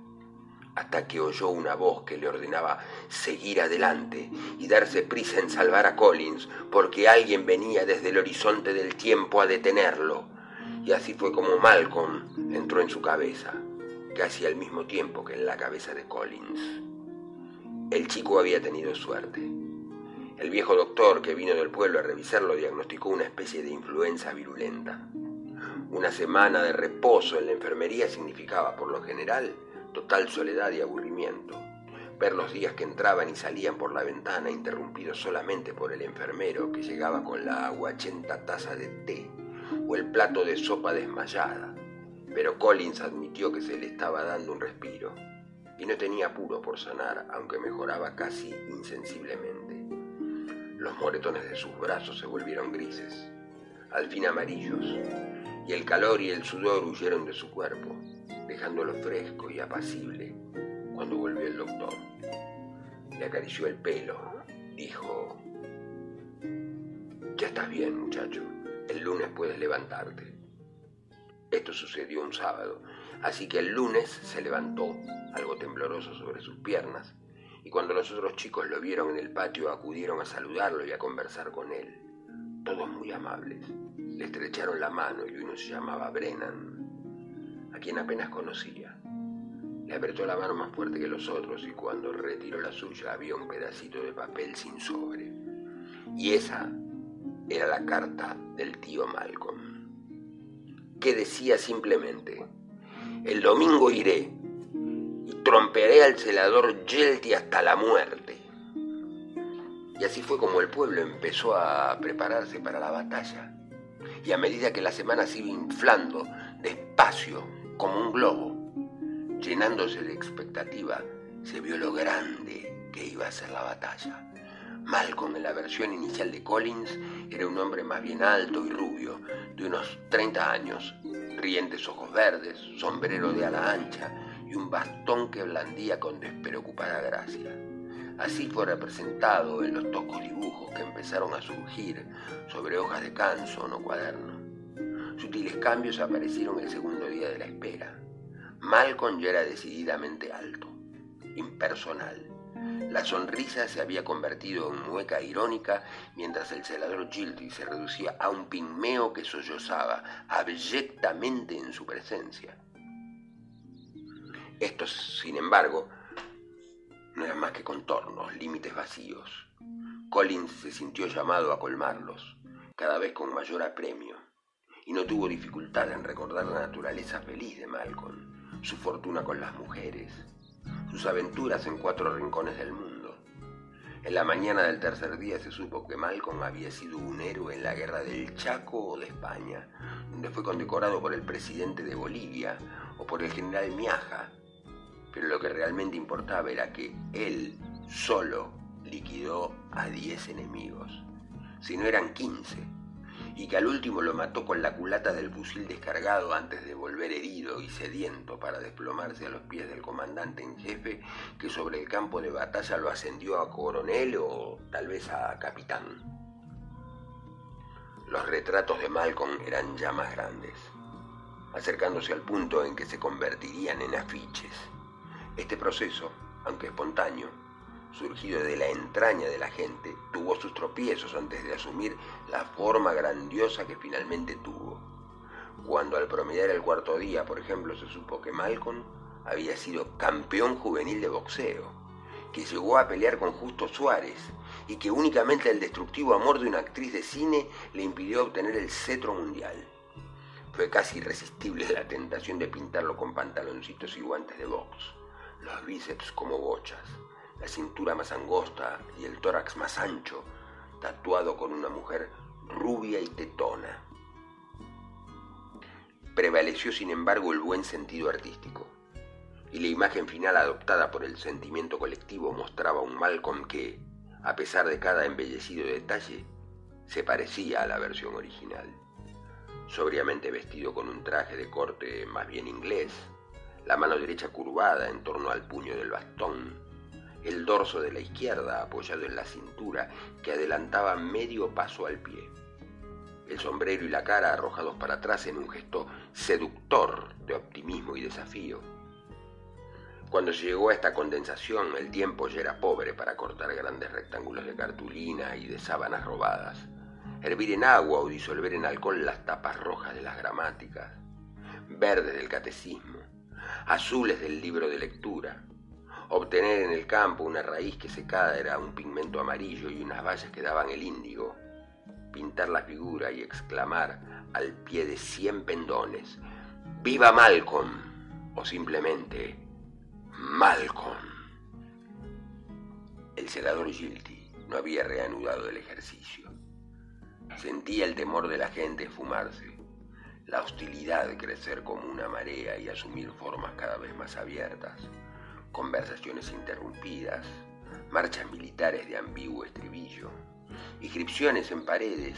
hasta que oyó una voz que le ordenaba seguir adelante y darse prisa en salvar a Collins, porque alguien venía desde el horizonte del tiempo a detenerlo. Y así fue como Malcolm entró en su cabeza, casi al mismo tiempo que en la cabeza de Collins. El chico había tenido suerte. El viejo doctor que vino del pueblo a revisarlo diagnosticó una especie de influenza virulenta. Una semana de reposo en la enfermería significaba, por lo general, total soledad y aburrimiento. Ver los días que entraban y salían por la ventana, interrumpidos solamente por el enfermero que llegaba con la aguachenta taza de té o el plato de sopa desmayada. Pero Collins admitió que se le estaba dando un respiro y no tenía apuro por sanar, aunque mejoraba casi insensiblemente. Los moretones de sus brazos se volvieron grises, al fin amarillos, y el calor y el sudor huyeron de su cuerpo dejándolo fresco y apacible cuando volvió el doctor. Le acarició el pelo, dijo, ya estás bien muchacho, el lunes puedes levantarte. Esto sucedió un sábado, así que el lunes se levantó, algo tembloroso sobre sus piernas, y cuando los otros chicos lo vieron en el patio acudieron a saludarlo y a conversar con él, todos muy amables. Le estrecharon la mano y uno se llamaba Brennan, a quien apenas conocía. Le apretó la mano más fuerte que los otros y cuando retiró la suya había un pedacito de papel sin sobre. Y esa era la carta del tío Malcolm, que decía simplemente, el domingo iré y trompearé al celador Yelty hasta la muerte. Y así fue como el pueblo empezó a prepararse para la batalla. Y a medida que la semana se iba inflando, despacio, como un globo. Llenándose de expectativa, se vio lo grande que iba a ser la batalla. Malcolm, en la versión inicial de Collins, era un hombre más bien alto y rubio, de unos 30 años, rientes ojos verdes, sombrero de ala ancha y un bastón que blandía con despreocupada gracia. Así fue representado en los toscos dibujos que empezaron a surgir sobre hojas de canson o cuaderno. Sutiles cambios aparecieron el segundo día de la espera. Malcolm ya era decididamente alto, impersonal. La sonrisa se había convertido en mueca irónica mientras el celador Gildy se reducía a un pigmeo que sollozaba abyectamente en su presencia. Estos, sin embargo, no eran más que contornos, límites vacíos. Collins se sintió llamado a colmarlos, cada vez con mayor apremio y no tuvo dificultad en recordar la naturaleza feliz de Malcolm, su fortuna con las mujeres, sus aventuras en cuatro rincones del mundo. En la mañana del tercer día se supo que Malcolm había sido un héroe en la guerra del Chaco o de España, donde fue condecorado por el presidente de Bolivia o por el general Miaja. Pero lo que realmente importaba era que él solo liquidó a diez enemigos, si no eran quince y que al último lo mató con la culata del fusil descargado antes de volver herido y sediento para desplomarse a los pies del comandante en jefe que sobre el campo de batalla lo ascendió a coronel o tal vez a capitán. Los retratos de Malcolm eran ya más grandes, acercándose al punto en que se convertirían en afiches. Este proceso, aunque espontáneo, surgido de la entraña de la gente, tuvo sus tropiezos antes de asumir la forma grandiosa que finalmente tuvo. Cuando al promediar el cuarto día, por ejemplo, se supo que Malcolm había sido campeón juvenil de boxeo, que llegó a pelear con Justo Suárez y que únicamente el destructivo amor de una actriz de cine le impidió obtener el cetro mundial. Fue casi irresistible la tentación de pintarlo con pantaloncitos y guantes de box, los bíceps como bochas, la cintura más angosta y el tórax más ancho, tatuado con una mujer rubia y tetona. Prevaleció, sin embargo, el buen sentido artístico, y la imagen final adoptada por el sentimiento colectivo mostraba un Malcolm que, a pesar de cada embellecido detalle, se parecía a la versión original. Sobriamente vestido con un traje de corte más bien inglés, la mano derecha curvada en torno al puño del bastón, el dorso de la izquierda apoyado en la cintura que adelantaba medio paso al pie. El sombrero y la cara arrojados para atrás en un gesto seductor de optimismo y desafío. Cuando se llegó a esta condensación, el tiempo ya era pobre para cortar grandes rectángulos de cartulina y de sábanas robadas, hervir en agua o disolver en alcohol las tapas rojas de las gramáticas, verdes del catecismo, azules del libro de lectura, obtener en el campo una raíz que secada era un pigmento amarillo y unas vallas que daban el índigo, pintar la figura y exclamar al pie de cien pendones, ¡Viva Malcolm! o simplemente Malcolm. El celador Gilty no había reanudado el ejercicio. Sentía el temor de la gente fumarse, la hostilidad de crecer como una marea y asumir formas cada vez más abiertas, conversaciones interrumpidas, marchas militares de ambiguo estribillo, inscripciones en paredes,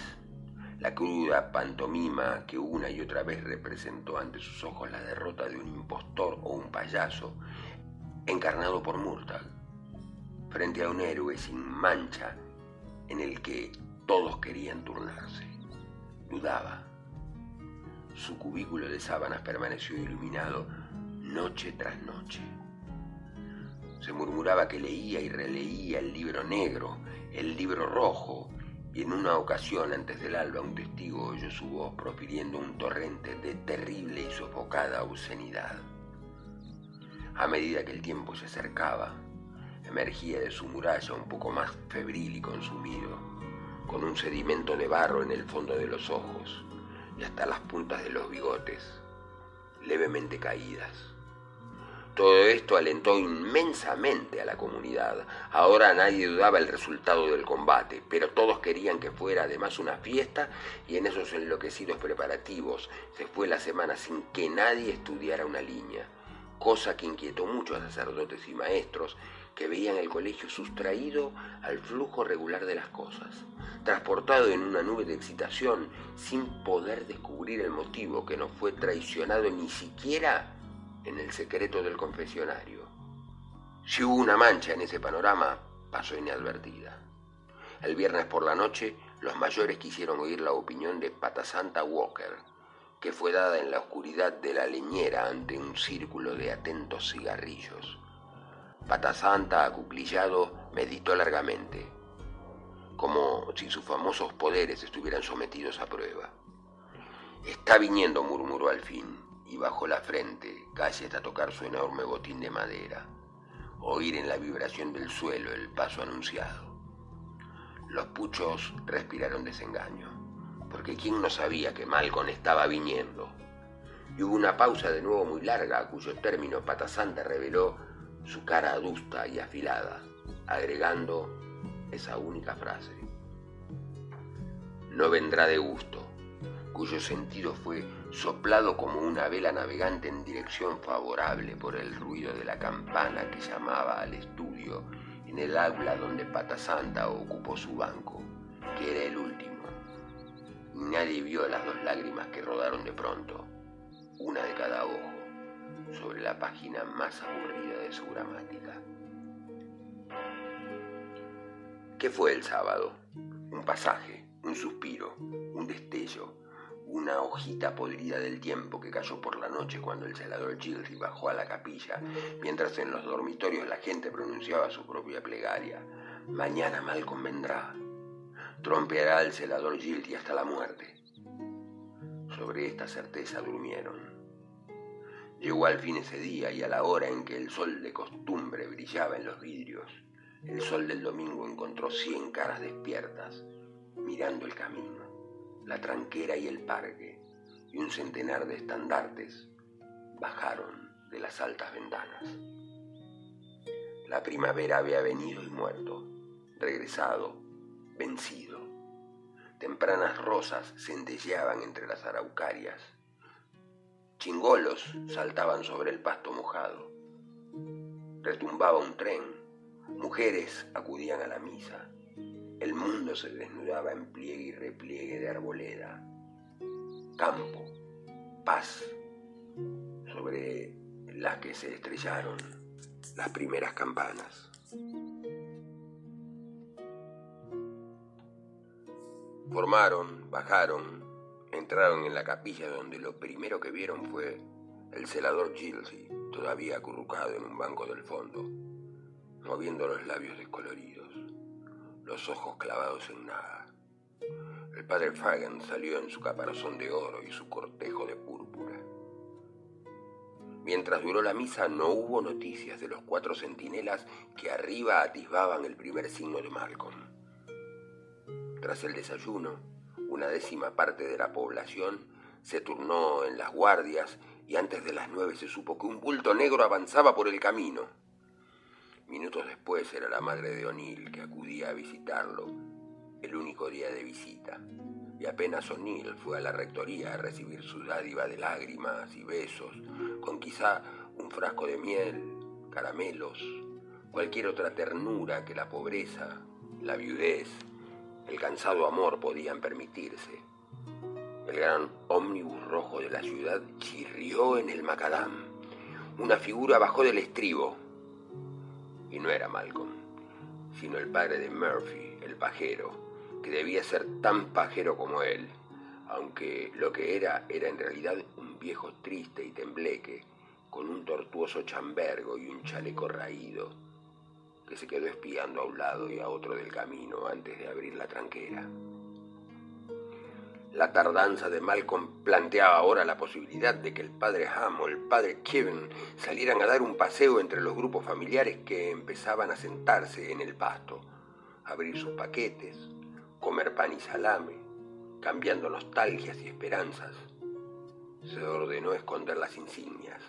la cruda pantomima que una y otra vez representó ante sus ojos la derrota de un impostor o un payaso encarnado por Murtag, frente a un héroe sin mancha en el que todos querían turnarse. Dudaba. Su cubículo de sábanas permaneció iluminado noche tras noche. Se murmuraba que leía y releía el libro negro, el libro rojo, y en una ocasión antes del alba un testigo oyó su voz profiriendo un torrente de terrible y sofocada obscenidad. A medida que el tiempo se acercaba, emergía de su muralla un poco más febril y consumido, con un sedimento de barro en el fondo de los ojos y hasta las puntas de los bigotes, levemente caídas. Todo esto alentó inmensamente a la comunidad. Ahora nadie dudaba el resultado del combate, pero todos querían que fuera además una fiesta y en esos enloquecidos preparativos se fue la semana sin que nadie estudiara una línea cosa que inquietó mucho a sacerdotes y maestros que veían el colegio sustraído al flujo regular de las cosas, transportado en una nube de excitación sin poder descubrir el motivo que no fue traicionado ni siquiera en el secreto del confesionario. Si hubo una mancha en ese panorama, pasó inadvertida. El viernes por la noche, los mayores quisieron oír la opinión de Patasanta Walker, que fue dada en la oscuridad de la leñera ante un círculo de atentos cigarrillos. Patasanta, acuclillado, meditó largamente, como si sus famosos poderes estuvieran sometidos a prueba. Está viniendo, murmuró al fin, y bajó la frente, casi hasta tocar su enorme botín de madera, oír en la vibración del suelo el paso anunciado. Los puchos respiraron desengaño porque quién no sabía que Malcolm estaba viniendo. Y hubo una pausa de nuevo muy larga, cuyo término Patasanta reveló su cara adusta y afilada, agregando esa única frase. No vendrá de gusto, cuyo sentido fue soplado como una vela navegante en dirección favorable por el ruido de la campana que llamaba al estudio en el aula donde Patasanta ocupó su banco, que era el último Nadie vio las dos lágrimas que rodaron de pronto, una de cada ojo, sobre la página más aburrida de su gramática. ¿Qué fue el sábado? Un pasaje, un suspiro, un destello, una hojita podrida del tiempo que cayó por la noche cuando el celador Gilry bajó a la capilla, mientras en los dormitorios la gente pronunciaba su propia plegaria. Mañana mal convendrá, trompeará al celador Gilti hasta la muerte. Sobre esta certeza durmieron. Llegó al fin ese día y a la hora en que el sol de costumbre brillaba en los vidrios, el sol del domingo encontró cien caras despiertas, mirando el camino, la tranquera y el parque, y un centenar de estandartes bajaron de las altas ventanas. La primavera había venido y muerto, regresado, vencido Tempranas rosas centelleaban entre las araucarias. Chingolos saltaban sobre el pasto mojado. Retumbaba un tren. Mujeres acudían a la misa. El mundo se desnudaba en pliegue y repliegue de arboleda. Campo, paz, sobre las que se estrellaron las primeras campanas. Formaron, bajaron, entraron en la capilla donde lo primero que vieron fue El celador Gilsey, todavía acurrucado en un banco del fondo, moviendo los labios descoloridos, los ojos clavados en nada. El padre Fagan salió en su caparazón de oro y su cortejo de púrpura. Mientras duró la misa no hubo noticias de los cuatro centinelas que arriba atisbaban el primer signo de Malcolm. Tras el desayuno, una décima parte de la población se turnó en las guardias y antes de las nueve se supo que un bulto negro avanzaba por el camino. Minutos después era la madre de O'Neill que acudía a visitarlo, el único día de visita y apenas O'Neill fue a la rectoría a recibir su dádiva de lágrimas y besos, con quizá un frasco de miel, caramelos, cualquier otra ternura que la pobreza, la viudez, el cansado amor podían permitirse. El gran ómnibus rojo de la ciudad chirrió en el macadam. Una figura bajó del estribo. Y no era Malcolm, sino el padre de Murphy, el pajero, que debía ser tan pajero como él, aunque lo que era era en realidad un viejo triste y tembleque, con un tortuoso chambergo y un chaleco raído, que se quedó espiando a un lado y a otro del camino antes de abrir la tranquera. La tardanza de Malcolm planteaba ahora la posibilidad de que el padre Ham o el padre Kevin salieran a dar un paseo entre los grupos familiares que empezaban a sentarse en el pasto, abrir sus paquetes, comer pan y salame, cambiando nostalgias y esperanzas. Se ordenó esconder las insignias,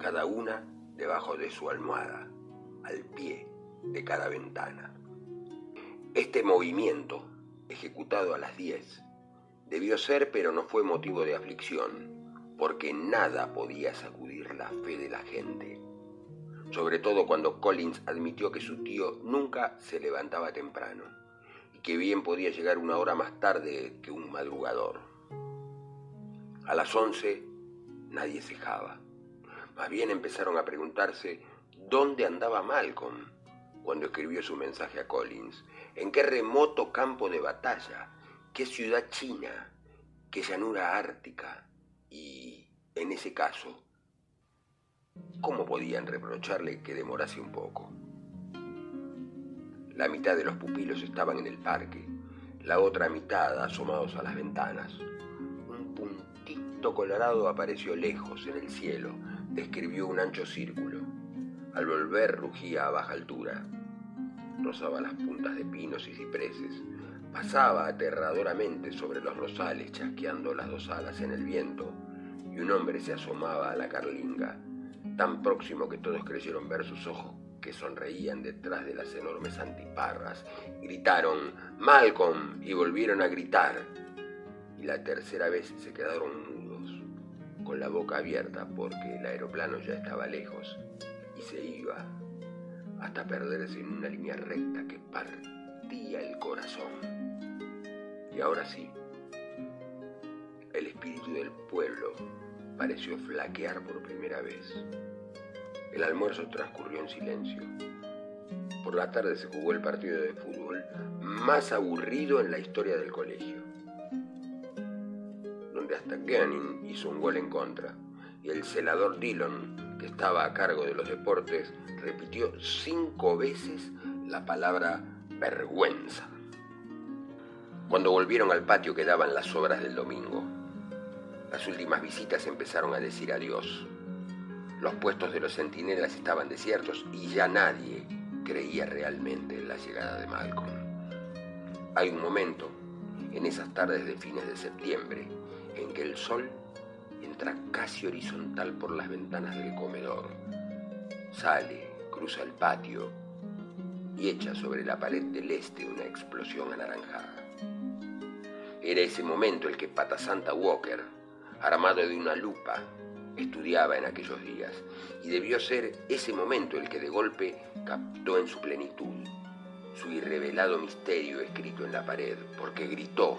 cada una debajo de su almohada, al pie de cada ventana. Este movimiento, ejecutado a las diez, debió ser pero no fue motivo de aflicción, porque nada podía sacudir la fe de la gente, sobre todo cuando Collins admitió que su tío nunca se levantaba temprano que bien podía llegar una hora más tarde que un madrugador. A las once nadie cejaba. Más bien empezaron a preguntarse dónde andaba Malcolm cuando escribió su mensaje a Collins, en qué remoto campo de batalla, qué ciudad china, qué llanura ártica y, en ese caso, ¿cómo podían reprocharle que demorase un poco? La mitad de los pupilos estaban en el parque, la otra mitad asomados a las ventanas. Un puntito colorado apareció lejos en el cielo, describió un ancho círculo. Al volver rugía a baja altura. Rozaba las puntas de pinos y cipreses. Pasaba aterradoramente sobre los rosales, chasqueando las dos alas en el viento, y un hombre se asomaba a la carlinga, tan próximo que todos creyeron ver sus ojos que sonreían detrás de las enormes antiparras, gritaron Malcolm y volvieron a gritar. Y la tercera vez se quedaron mudos, con la boca abierta porque el aeroplano ya estaba lejos y se iba hasta perderse en una línea recta que el corazón. Y ahora sí, el espíritu del pueblo pareció flaquear por primera vez. El almuerzo transcurrió en silencio. Por la tarde se jugó el partido de fútbol más aburrido en la historia del colegio, donde hasta Ganning hizo un gol en contra y el celador Dillon, que estaba a cargo de los deportes, repitió cinco veces la palabra vergüenza. Cuando volvieron al patio quedaban las obras del domingo. Las últimas visitas empezaron a decir adiós. Los puestos de los centinelas estaban desiertos y ya nadie creía realmente en la llegada de Malcolm. Hay un momento, en esas tardes de fines de septiembre, en que el sol entra casi horizontal por las ventanas del comedor. Sale, cruza el patio y echa sobre la pared del este una explosión anaranjada. Era ese momento el que Pata Santa Walker, armado de una lupa, estudiaba en aquellos días, y debió ser ese momento el que de golpe captó en su plenitud su irrevelado misterio escrito en la pared, porque gritó,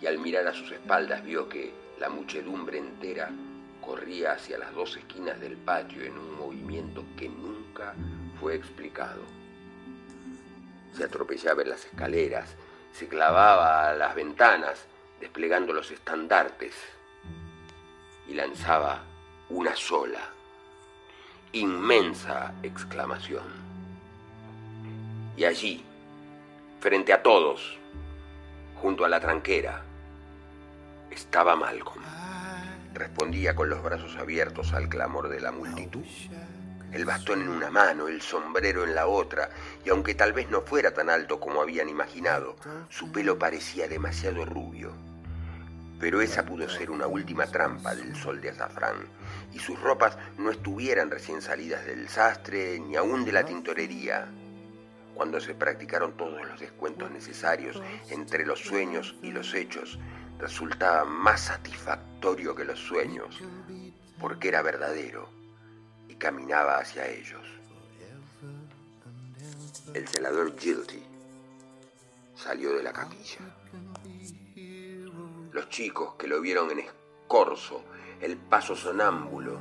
y al mirar a sus espaldas vio que la muchedumbre entera corría hacia las dos esquinas del patio en un movimiento que nunca fue explicado. Se atropellaba en las escaleras, se clavaba a las ventanas, desplegando los estandartes y lanzaba una sola, inmensa exclamación. Y allí, frente a todos, junto a la tranquera, estaba Malcolm. Respondía con los brazos abiertos al clamor de la multitud. El bastón en una mano, el sombrero en la otra, y aunque tal vez no fuera tan alto como habían imaginado, su pelo parecía demasiado rubio. Pero esa pudo ser una última trampa del sol de azafrán, y sus ropas no estuvieran recién salidas del sastre ni aún de la tintorería. Cuando se practicaron todos los descuentos necesarios entre los sueños y los hechos, resultaba más satisfactorio que los sueños, porque era verdadero caminaba hacia ellos. El celador Guilty salió de la capilla. Los chicos que lo vieron en escorzo, el paso sonámbulo,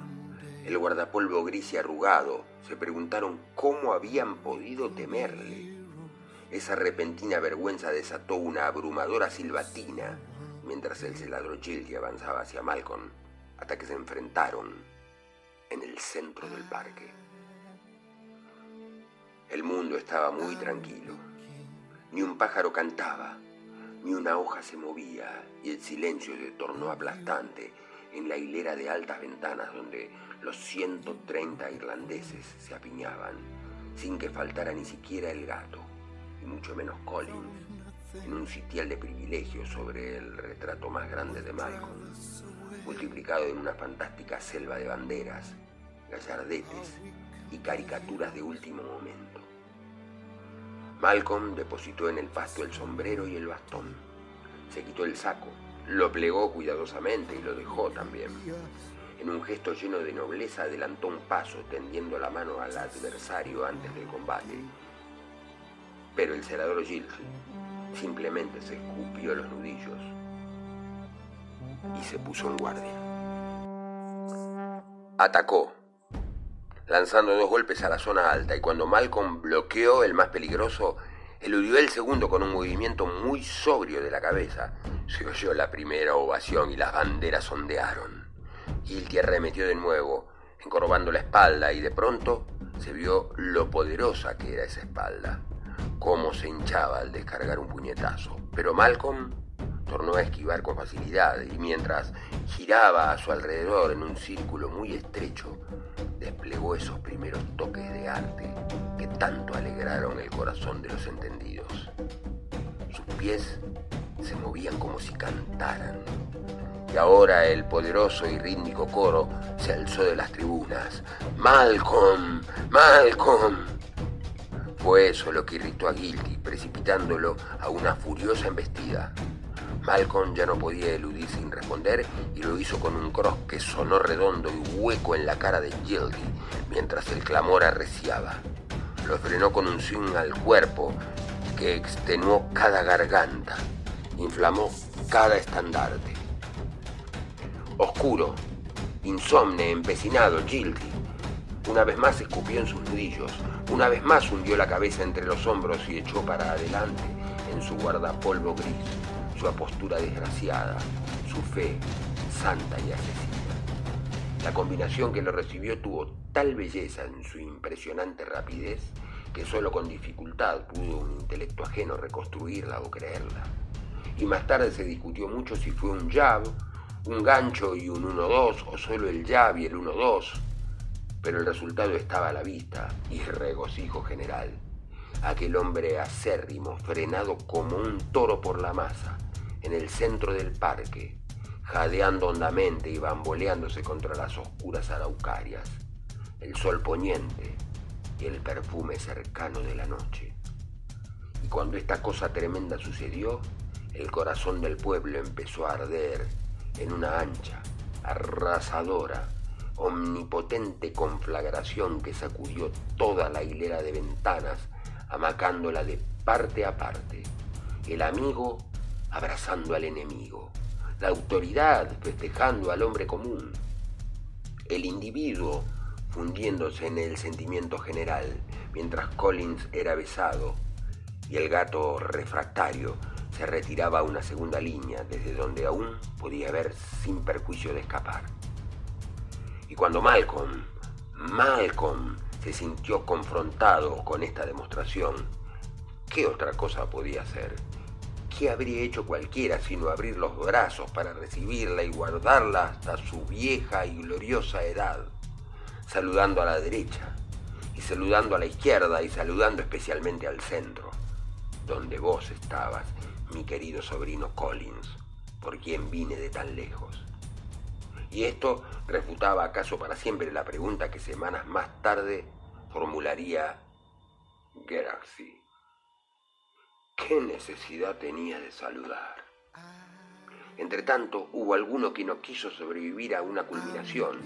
el guardapolvo gris y arrugado, se preguntaron cómo habían podido temerle. Esa repentina vergüenza desató una abrumadora silbatina mientras el celador Gildy avanzaba hacia Malcolm hasta que se enfrentaron en el centro del parque. El mundo estaba muy tranquilo. Ni un pájaro cantaba, ni una hoja se movía y el silencio se tornó aplastante en la hilera de altas ventanas donde los 130 irlandeses se apiñaban, sin que faltara ni siquiera el gato, y mucho menos Collins en un sitial de privilegios sobre el retrato más grande de Malcolm, multiplicado en una fantástica selva de banderas, gallardetes y caricaturas de último momento. Malcolm depositó en el pasto el sombrero y el bastón. Se quitó el saco, lo plegó cuidadosamente y lo dejó también. En un gesto lleno de nobleza adelantó un paso tendiendo la mano al adversario antes del combate. Pero el celador Gilsey Simplemente se escupió los nudillos y se puso en guardia. Atacó, lanzando dos golpes a la zona alta y cuando Malcolm bloqueó el más peligroso, eludió el segundo con un movimiento muy sobrio de la cabeza. Se oyó la primera ovación y las banderas ondearon. Gilty arremetió de nuevo, encorvando la espalda y de pronto se vio lo poderosa que era esa espalda cómo se hinchaba al descargar un puñetazo. Pero Malcolm tornó a esquivar con facilidad y mientras giraba a su alrededor en un círculo muy estrecho, desplegó esos primeros toques de arte que tanto alegraron el corazón de los entendidos. Sus pies se movían como si cantaran. Y ahora el poderoso y rítmico coro se alzó de las tribunas. Malcolm, Malcolm. Fue eso lo que irritó a Guilty, precipitándolo a una furiosa embestida. Malcolm ya no podía eludir sin responder y lo hizo con un cross que sonó redondo y hueco en la cara de Guilty mientras el clamor arreciaba. Lo frenó con un swing al cuerpo que extenuó cada garganta, inflamó cada estandarte. Oscuro, insomne, empecinado, Guilty, una vez más escupió en sus nudillos, una vez más hundió la cabeza entre los hombros y echó para adelante en su guardapolvo gris, su apostura desgraciada, su fe santa y asesina. La combinación que lo recibió tuvo tal belleza en su impresionante rapidez que solo con dificultad pudo un intelecto ajeno reconstruirla o creerla. Y más tarde se discutió mucho si fue un jab, un gancho y un 1-2 o solo el jab y el 1-2 pero el resultado estaba a la vista y regocijo general. Aquel hombre acérrimo, frenado como un toro por la masa, en el centro del parque, jadeando hondamente y bamboleándose contra las oscuras araucarias, el sol poniente y el perfume cercano de la noche. Y cuando esta cosa tremenda sucedió, el corazón del pueblo empezó a arder en una ancha, arrasadora, omnipotente conflagración que sacudió toda la hilera de ventanas, amacándola de parte a parte, el amigo abrazando al enemigo, la autoridad festejando al hombre común, el individuo fundiéndose en el sentimiento general, mientras Collins era besado y el gato refractario se retiraba a una segunda línea desde donde aún podía ver sin perjuicio de escapar. Y cuando Malcolm, Malcolm, se sintió confrontado con esta demostración, ¿qué otra cosa podía hacer? ¿Qué habría hecho cualquiera sino abrir los brazos para recibirla y guardarla hasta su vieja y gloriosa edad, saludando a la derecha y saludando a la izquierda y saludando especialmente al centro, donde vos estabas, mi querido sobrino Collins, por quien vine de tan lejos? Y esto refutaba acaso para siempre la pregunta que semanas más tarde formularía Geraxy. ¿Qué necesidad tenía de saludar? Entretanto, hubo alguno que no quiso sobrevivir a una culminación,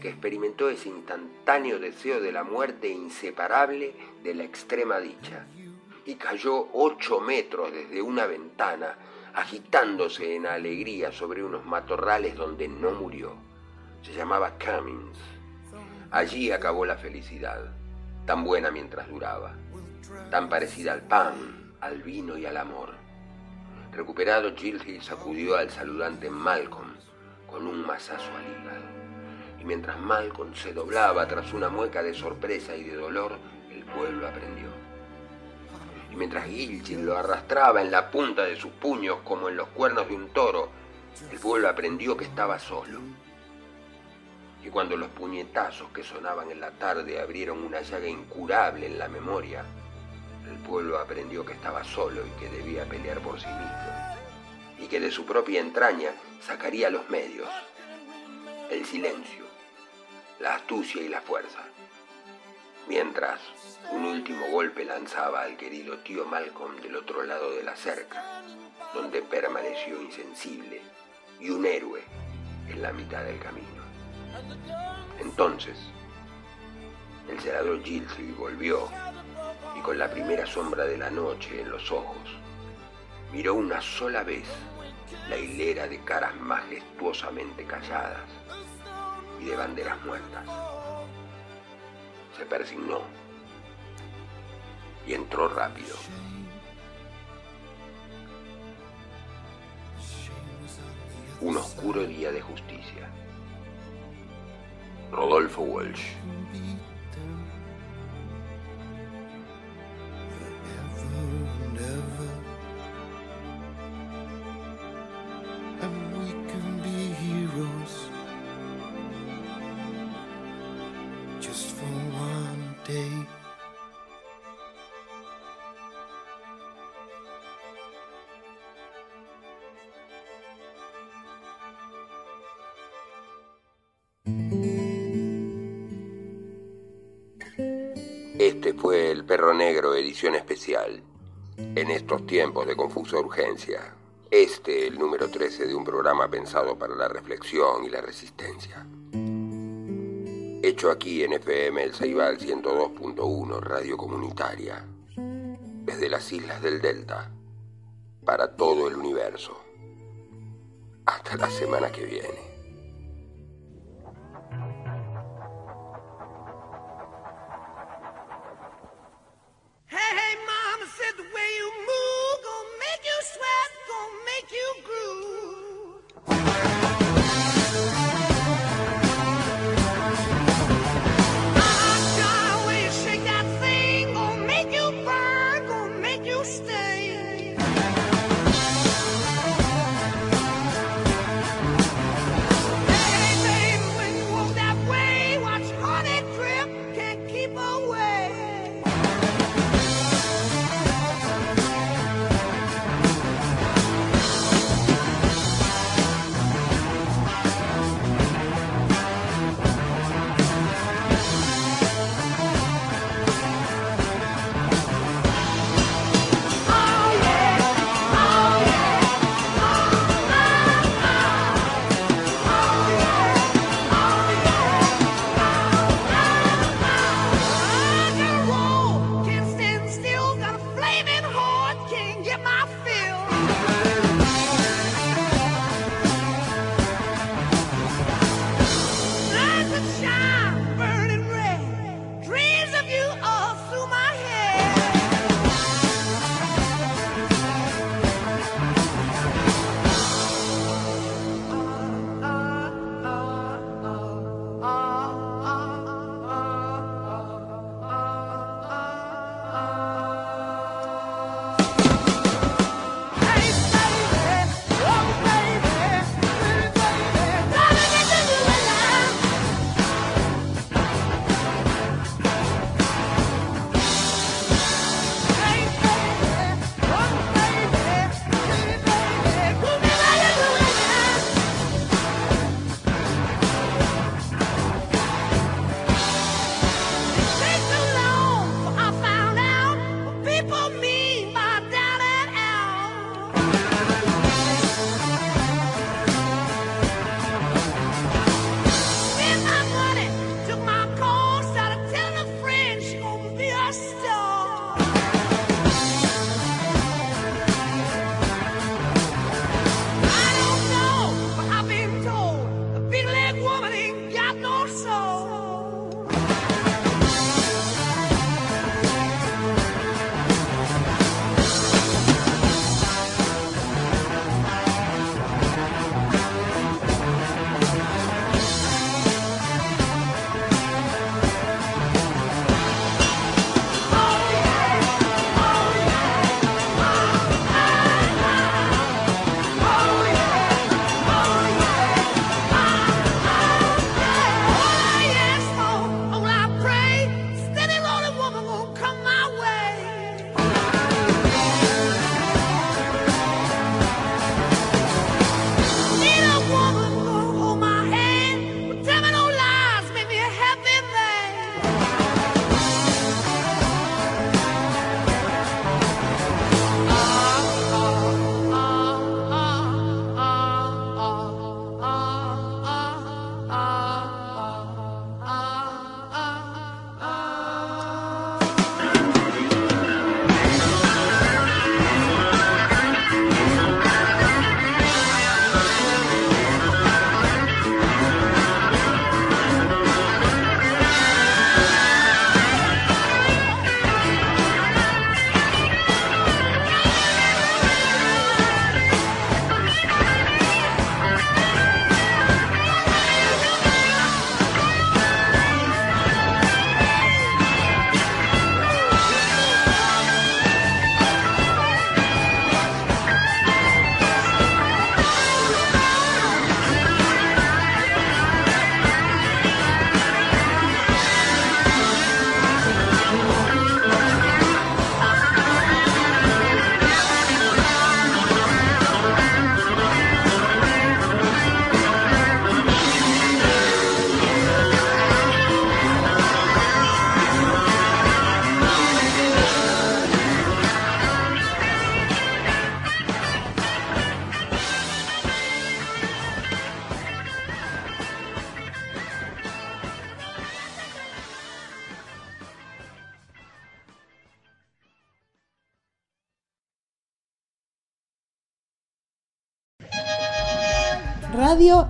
que experimentó ese instantáneo deseo de la muerte inseparable de la extrema dicha, y cayó ocho metros desde una ventana, agitándose en alegría sobre unos matorrales donde no murió. Se llamaba Cummings. Allí acabó la felicidad, tan buena mientras duraba, tan parecida al pan, al vino y al amor. Recuperado, Gilfield sacudió al saludante Malcolm con un mazazo al hígado. Y mientras Malcolm se doblaba tras una mueca de sorpresa y de dolor, el pueblo aprendió. Y mientras Gilfield lo arrastraba en la punta de sus puños como en los cuernos de un toro, el pueblo aprendió que estaba solo. Y cuando los puñetazos que sonaban en la tarde abrieron una llaga incurable en la memoria, el pueblo aprendió que estaba solo y que debía pelear por sí mismo, y que de su propia entraña sacaría los medios, el silencio, la astucia y la fuerza, mientras un último golpe lanzaba al querido tío Malcolm del otro lado de la cerca, donde permaneció insensible y un héroe en la mitad del camino. Entonces, el senador Gilsey volvió y con la primera sombra de la noche en los ojos, miró una sola vez la hilera de caras majestuosamente calladas y de banderas muertas. Se persignó y entró rápido. Un oscuro día de justicia. Rodolfo Walsh. Edición especial. En estos tiempos de confusa urgencia, este el número 13 de un programa pensado para la reflexión y la resistencia. Hecho aquí en FM El Ceibal 102.1, radio comunitaria, desde las islas del Delta, para todo el universo. Hasta la semana que viene.